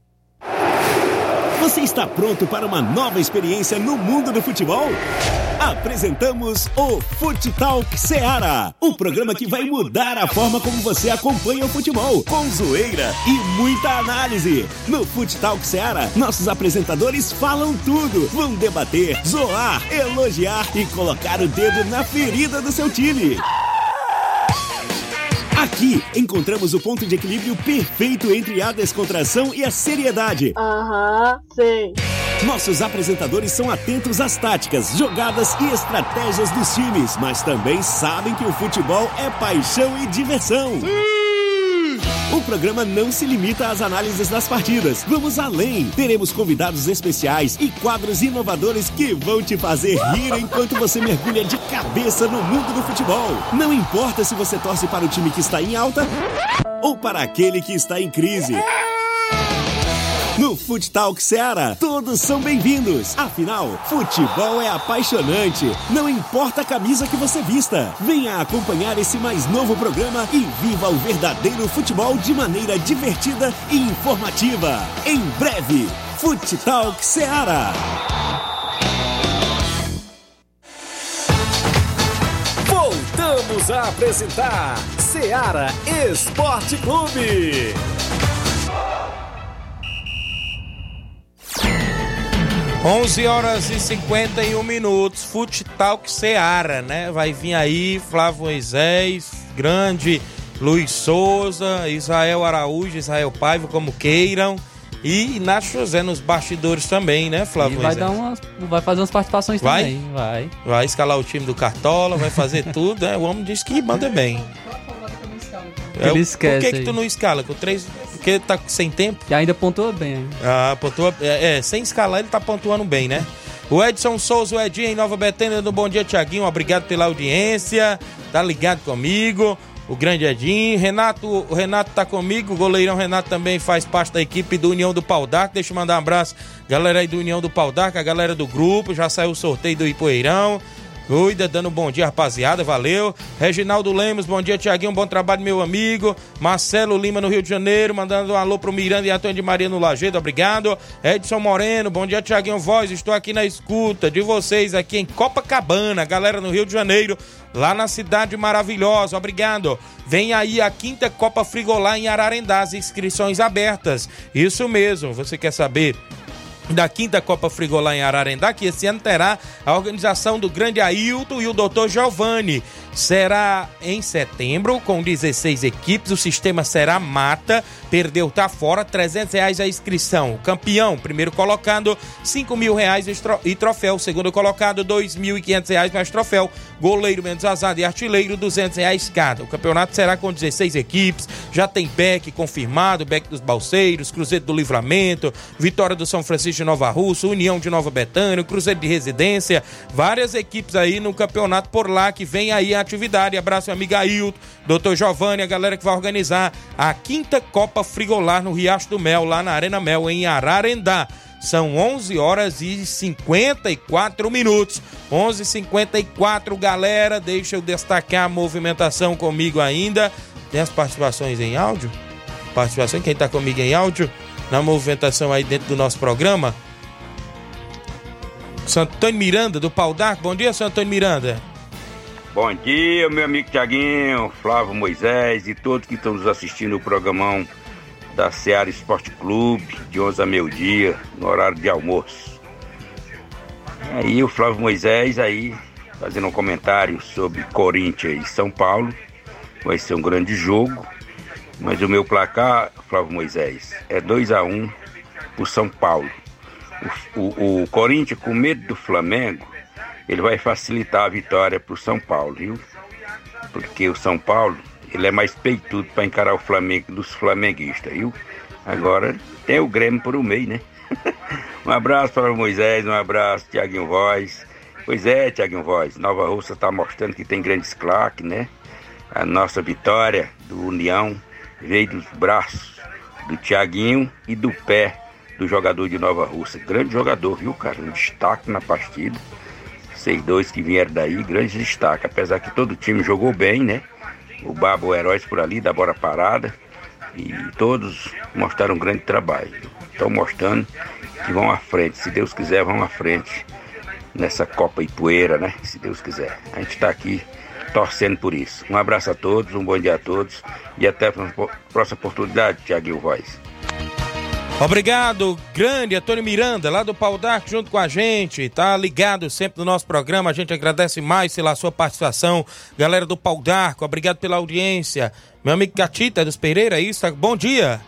Você está pronto para uma nova experiência no mundo do futebol? Apresentamos o Fute Talk Seara, o programa que vai mudar a forma como você acompanha o futebol, com zoeira e muita análise. No Fute Talk Seara, nossos apresentadores falam tudo, vão debater, zoar, elogiar e colocar o dedo na ferida do seu time. Aqui encontramos o ponto de equilíbrio perfeito entre a descontração e a seriedade. Aham, sei. Nossos apresentadores são atentos às táticas, jogadas e estratégias dos times, mas também sabem que o futebol é paixão e diversão. O programa não se limita às análises das partidas. Vamos além. Teremos convidados especiais e quadros inovadores que vão te fazer rir enquanto você mergulha de cabeça no mundo do futebol. Não importa se você torce para o time que está em alta ou para aquele que está em crise. No Fute Talk Ceará, todos são bem-vindos. Afinal, futebol é apaixonante. Não importa a camisa que você vista. Venha acompanhar esse mais novo programa e viva o verdadeiro futebol de maneira divertida e informativa. Em breve, Fute Talk Ceará. Voltamos a apresentar Ceará Esporte Clube. 11 horas e 51 minutos, Fute Talk Seara, né? Vai vir aí Flávio Moisés, grande Luiz Souza, Israel Araújo, Israel Paiva, como queiram. E Inácio José nos bastidores também, né, Flávio? E vai, dar umas, vai fazer umas participações vai? também. Vai. Vai escalar o time do Cartola, vai fazer tudo, né? O homem diz que manda bem. É, Ele esquece. Por que, que tu não escala? Com três. Porque tá sem tempo? E ainda pontua bem. Hein? Ah, pontua. É, é, sem escalar ele tá pontuando bem, né? O Edson Souza, o Edinho em Nova Betânia do Bom Dia Tiaguinho, obrigado pela audiência, tá ligado comigo. O grande Edinho, Renato, o Renato tá comigo, o goleirão Renato também faz parte da equipe do União do Pau d'Arco. Deixa eu mandar um abraço, galera aí do União do Pau d'Arco, a galera do grupo, já saiu o sorteio do Ipoeirão. Cuida, dando um bom dia, rapaziada. Valeu. Reginaldo Lemos, bom dia, Tiaguinho. Bom trabalho, meu amigo. Marcelo Lima, no Rio de Janeiro, mandando um alô pro Miranda e Antônio de Maria no Lagedo. Obrigado. Edson Moreno, bom dia, Tiaguinho Voz. Estou aqui na escuta de vocês aqui em Copacabana, galera no Rio de Janeiro, lá na cidade maravilhosa. Obrigado. Vem aí a quinta Copa Frigolá em Ararendá, as inscrições abertas. Isso mesmo. Você quer saber? Da quinta Copa Frigolá em Ararendá, que esse ano terá a organização do grande Ailton e o doutor Giovanni. Será em setembro, com 16 equipes, o sistema será mata, perdeu, tá fora, 300 reais a inscrição. Campeão, primeiro colocado, 5 mil reais e troféu. Segundo colocado, 2.500 reais mais troféu. Goleiro menos azado e artilheiro, 200 reais cada. O campeonato será com 16 equipes, já tem Beck confirmado, Beck dos Balseiros, Cruzeiro do Livramento, Vitória do São Francisco de Nova Rússia, União de Nova Betânia, Cruzeiro de Residência, várias equipes aí no campeonato por lá que vem aí a atividade. Abraço, meu amigo Ailton, doutor Giovanni, a galera que vai organizar a quinta Copa Frigolar no Riacho do Mel, lá na Arena Mel, em Ararendá. São 11 horas e 54 minutos. 11:54, galera. Deixa eu destacar a movimentação comigo ainda. Tem as participações em áudio? Participação, quem está comigo em áudio? Na movimentação aí dentro do nosso programa. Santo Antônio Miranda, do Pau d'Arco. Bom dia, Santo Antônio Miranda. Bom dia, meu amigo Tiaguinho, Flávio Moisés e todos que estão nos assistindo o programão da Seara Esporte Clube, de 11 a meio-dia, no horário de almoço. Aí o Flávio Moisés aí fazendo um comentário sobre Corinthians e São Paulo. Vai ser um grande jogo, mas o meu placar, Flávio Moisés, é 2 a 1 pro São Paulo. O, o, o Corinthians, com medo do Flamengo, ele vai facilitar a vitória pro São Paulo, viu? Porque o São Paulo ele é mais peitudo para encarar o Flamengo dos flamenguistas, viu? Agora tem o Grêmio por um meio, né? um abraço para o Moisés, um abraço, Tiaguinho Voz. Pois é, Tiaguinho Voz, Nova Rússia está mostrando que tem grandes claques, né? A nossa vitória do União veio dos braços do Tiaguinho e do pé do jogador de Nova Rússia. Grande jogador, viu, cara? Um destaque na partida. Vocês dois que vieram daí, grande destaque. Apesar que todo o time jogou bem, né? o Babo Heróis por ali, da Bora Parada. E todos mostraram um grande trabalho. Estão mostrando que vão à frente. Se Deus quiser, vão à frente nessa Copa Poeira, né? Se Deus quiser. A gente está aqui torcendo por isso. Um abraço a todos, um bom dia a todos e até a próxima oportunidade, Tiaguinho Voz. Obrigado, grande Antônio Miranda, lá do Pau d'Arco, junto com a gente, tá ligado sempre no nosso programa, a gente agradece mais pela sua participação, galera do Pau d'Arco, obrigado pela audiência, meu amigo Catita dos Pereira, é isso, bom dia.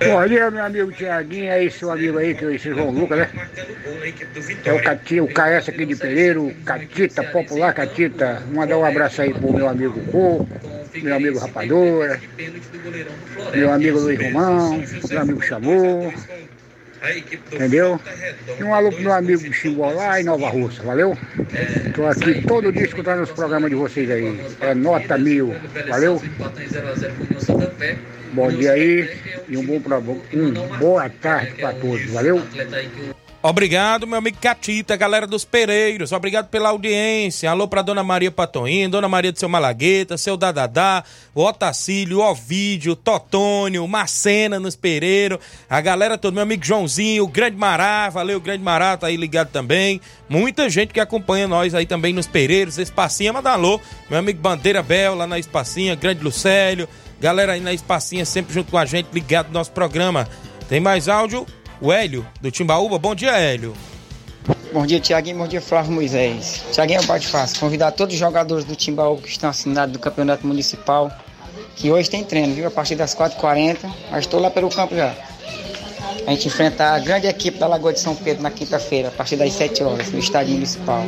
Bom dia, meu amigo Tiaguinho, é esse seu amigo aí, que é esse João Lucas, né? É o Catita, o KS aqui de Pereira, o Catita, popular Catita, mandar um abraço aí pro meu amigo Coco, meu amigo Rapadora, meu amigo Luiz Romão, meu amigo Chamou, entendeu? E um alô pro meu amigo Xingó lá em Nova Rússia, valeu? Tô aqui todo dia escutando os programas de vocês aí, é nota mil, valeu? Bom dia aí e um bom programa, um boa tarde para todos, valeu? Obrigado, meu amigo Catita, galera dos Pereiros. Obrigado pela audiência. Alô pra Dona Maria Patoim, Dona Maria do seu Malagueta, seu Dadadá, o Otacílio, o Ovídio, Totônio, Macena nos Pereiros. A galera toda, meu amigo Joãozinho, o Grande Mará, valeu, Grande Mará, tá aí ligado também. Muita gente que acompanha nós aí também nos Pereiros. Espacinha, manda alô. Meu amigo Bandeira Bel, lá na Espacinha, Grande Lucélio. Galera aí na Espacinha, sempre junto com a gente, ligado no nosso programa. Tem mais áudio? o Hélio, do Timbaúba. Bom dia, Hélio. Bom dia, Tiaguinho. Bom dia, Flávio Moisés. Tiaguinho, é bate fácil. Convidar todos os jogadores do Timbaúba que estão assinados do Campeonato Municipal, que hoje tem treino, viu? A partir das 4h40. Mas estou lá pelo campo já. A gente enfrenta a grande equipe da Lagoa de São Pedro na quinta-feira, a partir das 7 horas, no Estádio Municipal.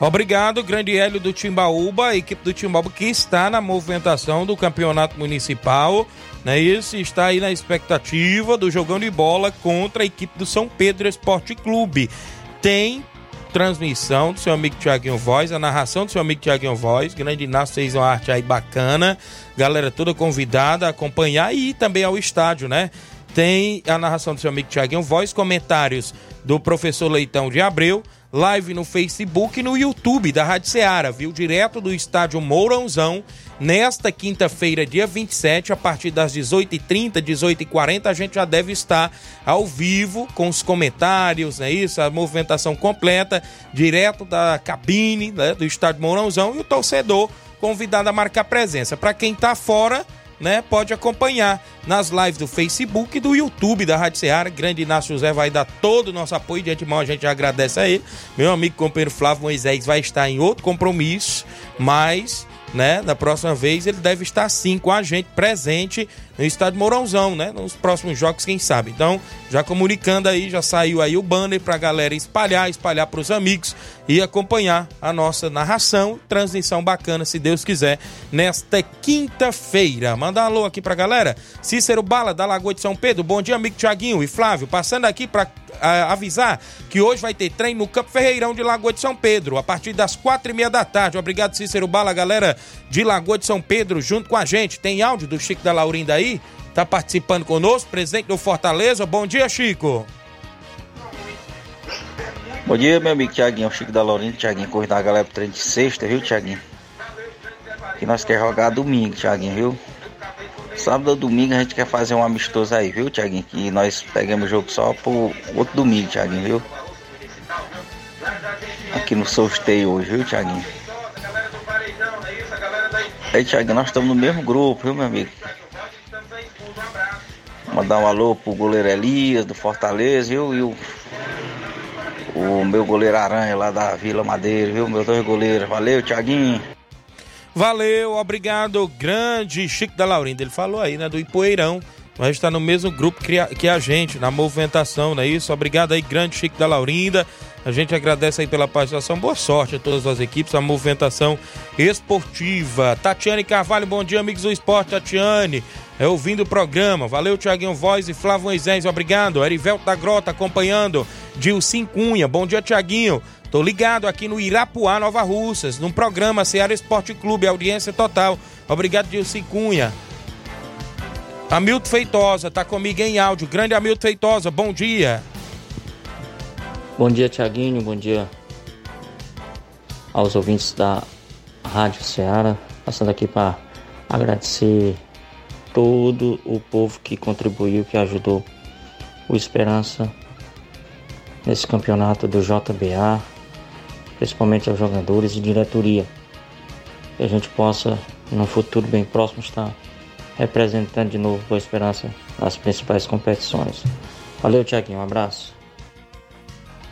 Obrigado, grande Hélio do Timbaúba, a equipe do Timbaúba que está na movimentação do campeonato municipal, né? Isso está aí na expectativa do jogando de bola contra a equipe do São Pedro Esporte Clube. Tem transmissão do seu amigo Tiaguinho Voz, a narração do seu amigo Tiaguinho Voz, grande Inácio fez uma arte aí bacana, galera toda convidada a acompanhar e também ao estádio, né? Tem a narração do seu amigo Tiaguinho Voz, comentários do professor Leitão de Abreu, live no Facebook e no YouTube da Rádio Ceará, viu? Direto do estádio Mourãozão, nesta quinta-feira, dia 27, a partir das 18h30, 18h40, a gente já deve estar ao vivo com os comentários, né? Isso, a movimentação completa, direto da cabine né? do estádio Mourãozão e o torcedor convidado a marcar presença. Para quem está fora né, pode acompanhar nas lives do Facebook e do YouTube da Rádio Ceará. Grande Inácio José vai dar todo o nosso apoio. De antemão, a gente agradece a ele. Meu amigo companheiro Flávio Moisés vai estar em outro compromisso, mas né? Da próxima vez ele deve estar sim com a gente presente no estádio Mourãozão, né? Nos próximos jogos, quem sabe. Então, já comunicando aí, já saiu aí o banner pra galera espalhar, espalhar pros amigos e acompanhar a nossa narração, transmissão bacana, se Deus quiser, nesta quinta-feira. Manda um alô aqui pra galera. Cícero Bala, da Lagoa de São Pedro. Bom dia, amigo Tiaguinho e Flávio. Passando aqui para a, avisar que hoje vai ter treino no Campo Ferreirão de Lagoa de São Pedro, a partir das quatro e meia da tarde. Obrigado, Cícero Bala, galera de Lagoa de São Pedro, junto com a gente. Tem áudio do Chico da Laurinda aí? Tá participando conosco, presidente do Fortaleza. Bom dia, Chico. Bom dia, meu amigo Tiaguinho, Chico da Laurinda. Tiaguinho, corrida da galera pro treino de sexta, viu, Tiaguinho? Que nós quer jogar domingo, Tiaguinho, viu? Sábado ou domingo a gente quer fazer um amistoso aí, viu, Tiaguinho? Que nós pegamos o jogo só pro outro domingo, Tiaguinho, viu? Aqui no sorteio hoje, viu, Tiaguinho? Aí, Tiaguinho, nós estamos no mesmo grupo, viu, meu amigo? Mandar um alô pro goleiro Elias, do Fortaleza, viu? E o, o meu goleiro Aranha lá da Vila Madeira, viu? Meus dois goleiros. Valeu, Tiaguinho. Valeu, obrigado, grande Chico da Laurinda. Ele falou aí, né, do Ipoeirão. Mas está no mesmo grupo que a, gente, na movimentação, não é isso? Obrigado aí, grande Chico da Laurinda. A gente agradece aí pela participação. Boa sorte a todas as equipes, a movimentação esportiva. Tatiane Carvalho, bom dia, amigos do esporte. Tatiane, é ouvindo o programa. Valeu, Tiaguinho Voz e Flávio Moisés, obrigado. Erivelto da Grota acompanhando. Dilcim Cunha, bom dia, Tiaguinho. Tô ligado aqui no Irapuá, Nova Russas, num programa Seara Esporte Clube, audiência total. Obrigado, Dilcim Cunha. Hamilton Feitosa, tá comigo em áudio. Grande Hamilton Feitosa, bom dia. Bom dia, Tiaguinho. Bom dia aos ouvintes da Rádio Ceará. Passando aqui para agradecer todo o povo que contribuiu, que ajudou o Esperança nesse campeonato do JBA, principalmente aos jogadores e diretoria. Que a gente possa, no futuro bem próximo, estar representando de novo Boa Esperança nas principais competições. Valeu, Tiaguinho. Um abraço.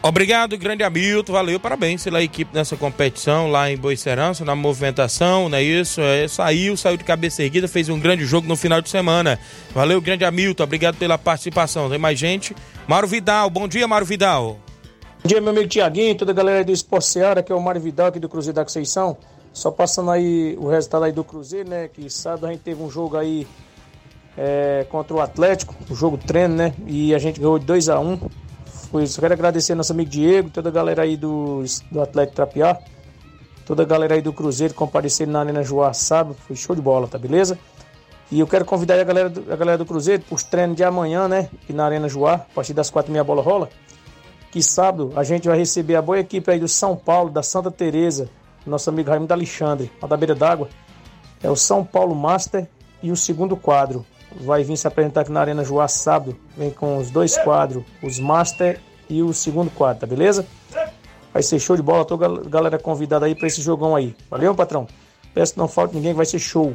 Obrigado, grande Hamilton. Valeu, parabéns pela equipe nessa competição lá em Boicerança, na movimentação, não é isso? É, saiu, saiu de cabeça erguida, fez um grande jogo no final de semana. Valeu, grande Hamilton. Obrigado pela participação. Tem mais gente? Mauro Vidal. Bom dia, Mauro Vidal. Bom dia, meu amigo Tiaguinho, toda a galera do Esporte Seara, que é o Mário Vidal aqui do Cruzeiro da Conceição. Só passando aí o resultado aí do Cruzeiro, né? Que sábado a gente teve um jogo aí é, contra o Atlético, um jogo treino, né? E a gente ganhou de 2 a 1 um. Pois quero agradecer nosso amigo Diego, toda a galera aí do, do Atlético Trapiá, toda a galera aí do Cruzeiro comparecendo na Arena Joá sábado, foi show de bola, tá beleza? E eu quero convidar a galera do, a galera do Cruzeiro para os treinos de amanhã, né? Aqui na Arena Joá, a partir das quatro e meia bola rola. Que sábado a gente vai receber a boa equipe aí do São Paulo, da Santa Teresa, nosso amigo Raimundo Alexandre, lá da beira d'água. É o São Paulo Master e o segundo quadro. Vai vir se apresentar aqui na Arena Joá sábado. Vem com os dois quadros, os Master e o segundo quadro, tá beleza? Vai ser show de bola, toda galera convidada aí para esse jogão aí. Valeu, patrão? Peço que não falte ninguém, vai ser show.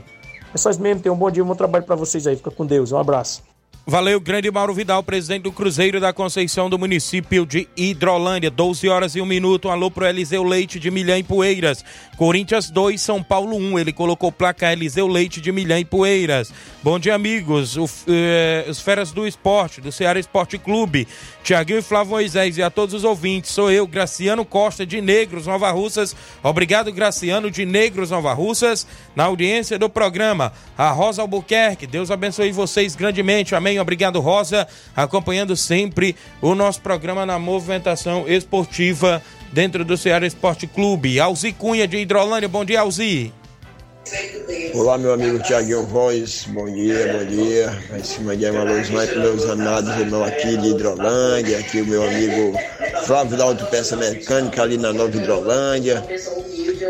É só isso mesmo, tenham um bom dia, um bom trabalho para vocês aí. Fica com Deus, um abraço. Valeu, grande Mauro Vidal, presidente do Cruzeiro da Conceição do município de Hidrolândia. 12 horas e um minuto. Um alô pro Eliseu Leite de Milhã e Poeiras. Corinthians 2, São Paulo 1. Ele colocou placa Eliseu Leite de Milhã e Poeiras. Bom dia, amigos. O, eh, os feras do esporte, do Ceará Esporte Clube. Tiaguinho e Flávio Moisés e a todos os ouvintes. Sou eu, Graciano Costa de Negros, Nova Russas. Obrigado, Graciano de Negros, Nova Russas, na audiência do programa. A Rosa Albuquerque. Deus abençoe vocês grandemente. Amém. Obrigado, Rosa, acompanhando sempre o nosso programa na movimentação esportiva dentro do Ceará Esporte Clube. Alzi Cunha de Hidrolândia, bom dia, Alzi. Olá, meu amigo Tiaguinho Voz, bom dia, bom dia. Vai se mandar uma luz mais para meus amados irmãos aqui de Hidrolândia, aqui o meu amigo Flávio da Autopeça Mecânica ali na Nova Hidrolândia,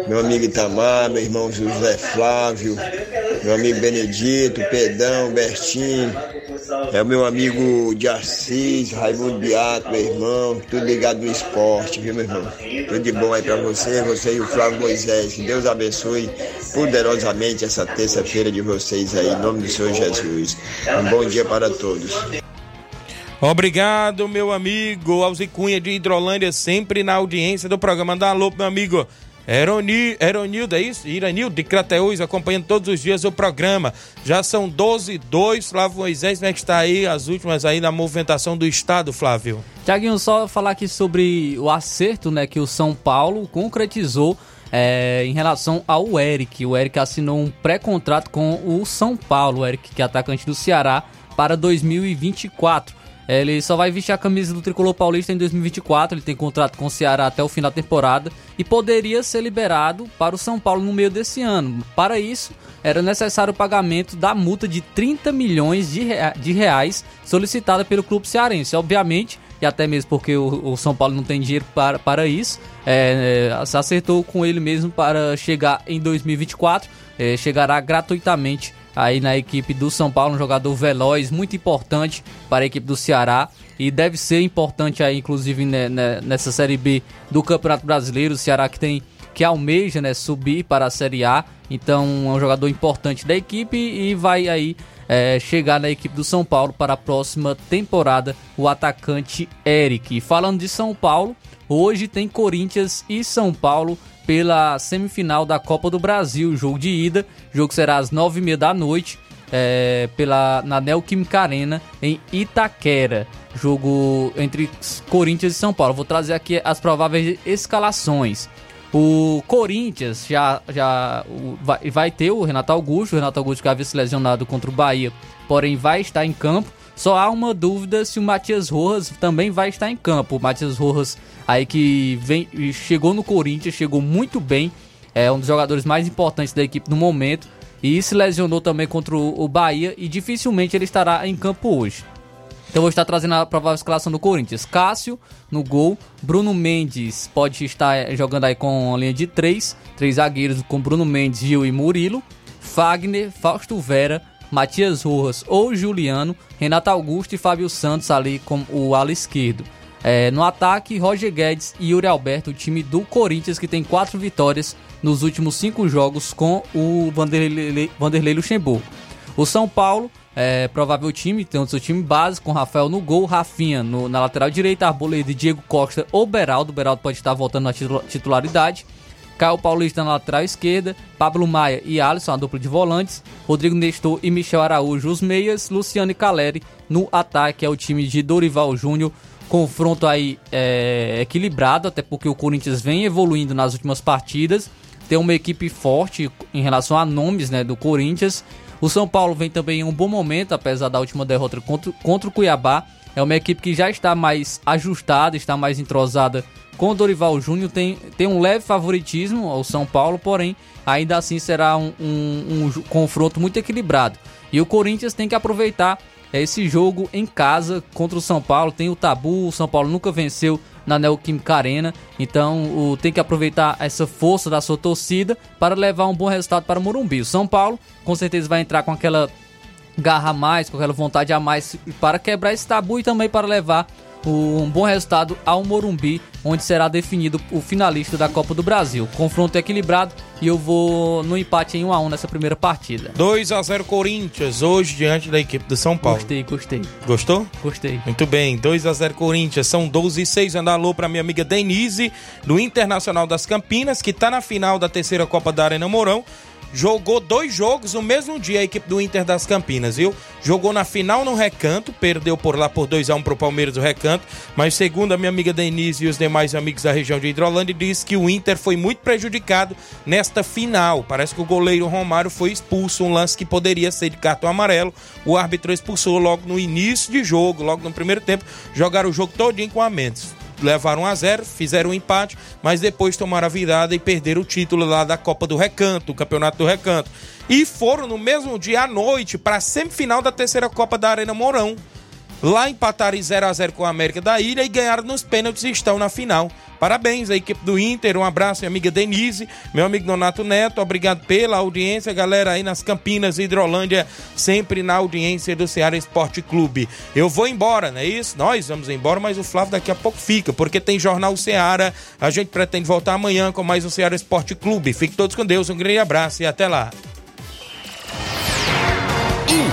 meu amigo Itamar, meu irmão José Flávio, meu amigo Benedito, Pedão, Bertinho, é o meu amigo de Assis, Raimundo Beato, meu irmão, tudo ligado no esporte, viu, meu irmão? Tudo de bom aí pra você, você e o Flávio Moisés. Que Deus abençoe poderosamente essa terça-feira de vocês aí, em nome do Senhor Jesus. Um bom dia para todos. Obrigado, meu amigo Alzi Cunha de Hidrolândia, sempre na audiência do programa. Dá alô, meu amigo Eroni, Eronildo, é isso? Iranildo de Crateús, acompanhando todos os dias o programa. Já são 12 2 Flávio Moisés, como é que está aí as últimas aí na movimentação do Estado, Flávio? Tiaguinho, só falar aqui sobre o acerto né, que o São Paulo concretizou é, em relação ao Eric. O Eric assinou um pré-contrato com o São Paulo, o Eric, que é atacante do Ceará, para 2024. Ele só vai vestir a camisa do Tricolor Paulista em 2024. Ele tem contrato com o Ceará até o fim da temporada e poderia ser liberado para o São Paulo no meio desse ano. Para isso, era necessário o pagamento da multa de 30 milhões de, rea de reais solicitada pelo clube cearense. Obviamente, e até mesmo porque o, o São Paulo não tem dinheiro para, para isso, é, é, acertou com ele mesmo para chegar em 2024, é, chegará gratuitamente aí na equipe do São Paulo, um jogador veloz, muito importante para a equipe do Ceará. E deve ser importante aí, inclusive né, né, nessa Série B do Campeonato Brasileiro, o Ceará que tem que almeja né, subir para a Série A, então é um jogador importante da equipe e vai aí é, chegar na equipe do São Paulo para a próxima temporada, o atacante Eric. E falando de São Paulo, hoje tem Corinthians e São Paulo pela semifinal da Copa do Brasil, jogo de ida. O jogo será às nove e meia da noite é, pela, na Neoquímica Arena em Itaquera. Jogo entre Corinthians e São Paulo. Vou trazer aqui as prováveis escalações. O Corinthians já, já vai, vai ter o Renato Augusto. O Renato Augusto que havia se lesionado contra o Bahia, porém vai estar em campo. Só há uma dúvida se o Matias Rojas também vai estar em campo. O Matias Rojas aí que vem, chegou no Corinthians, chegou muito bem, é um dos jogadores mais importantes da equipe no momento e se lesionou também contra o Bahia e dificilmente ele estará em campo hoje. Então vou estar trazendo a provável escalação do Corinthians. Cássio no gol, Bruno Mendes pode estar jogando aí com a linha de três, três zagueiros com Bruno Mendes, Gil e Murilo, Fagner, Fausto Vera, Matias Rojas ou Juliano, Renato Augusto e Fábio Santos ali com o ala esquerdo. É, no ataque, Roger Guedes e Yuri Alberto, o time do Corinthians, que tem quatro vitórias nos últimos cinco jogos com o Vanderlei, Vanderlei Luxemburgo. O São Paulo, é, provável time, tem o seu time base, com Rafael no gol, Rafinha no, na lateral direita, Arboleda Diego Costa ou Beraldo. Beraldo pode estar voltando na titularidade. Caio Paulista na lateral esquerda, Pablo Maia e Alisson, a dupla de volantes, Rodrigo Nestor e Michel Araújo, os meias, Luciano e Caleri no ataque, é o time de Dorival Júnior, confronto aí é, equilibrado, até porque o Corinthians vem evoluindo nas últimas partidas, tem uma equipe forte em relação a nomes né, do Corinthians. O São Paulo vem também em um bom momento, apesar da última derrota contra, contra o Cuiabá. É uma equipe que já está mais ajustada, está mais entrosada com o Dorival Júnior. Tem, tem um leve favoritismo ao São Paulo, porém, ainda assim será um, um, um confronto muito equilibrado. E o Corinthians tem que aproveitar é esse jogo em casa contra o São Paulo. Tem o tabu, o São Paulo nunca venceu na Neoquímica Arena, então o, tem que aproveitar essa força da sua torcida para levar um bom resultado para o Morumbi. O São Paulo com certeza vai entrar com aquela garra a mais, com aquela vontade a mais para quebrar esse tabu e também para levar um bom resultado ao Morumbi, onde será definido o finalista da Copa do Brasil. Confronto equilibrado e eu vou no empate em 1 a 1 nessa primeira partida. 2 a 0 Corinthians hoje diante da equipe do São Paulo. Gostei, gostei. Gostou? Gostei. Muito bem, 2 a 0 Corinthians, são 12 e 6. Anda alô para minha amiga Denise do Internacional das Campinas, que está na final da terceira Copa da Arena Mourão jogou dois jogos no mesmo dia a equipe do Inter das Campinas, viu? Jogou na final no Recanto, perdeu por lá por 2 a 1 pro Palmeiras do Recanto, mas segundo a minha amiga Denise e os demais amigos da região de Hidrolândia, diz que o Inter foi muito prejudicado nesta final. Parece que o goleiro Romário foi expulso, um lance que poderia ser de cartão amarelo. O árbitro expulsou logo no início de jogo, logo no primeiro tempo, jogaram o jogo todinho com a menos levaram a zero, fizeram um empate, mas depois tomaram a virada e perderam o título lá da Copa do Recanto, o Campeonato do Recanto. E foram no mesmo dia à noite para a semifinal da terceira Copa da Arena Mourão. Lá empataram 0 a 0 com a América da Ilha e ganharam nos pênaltis e estão na final. Parabéns à equipe do Inter, um abraço, minha amiga Denise, meu amigo Donato Neto, obrigado pela audiência, galera aí nas Campinas Hidrolândia, sempre na audiência do Ceará Esporte Clube. Eu vou embora, não é isso? Nós vamos embora, mas o Flávio daqui a pouco fica, porque tem Jornal Ceará, a gente pretende voltar amanhã com mais um Ceará Esporte Clube. Fiquem todos com Deus, um grande abraço e até lá.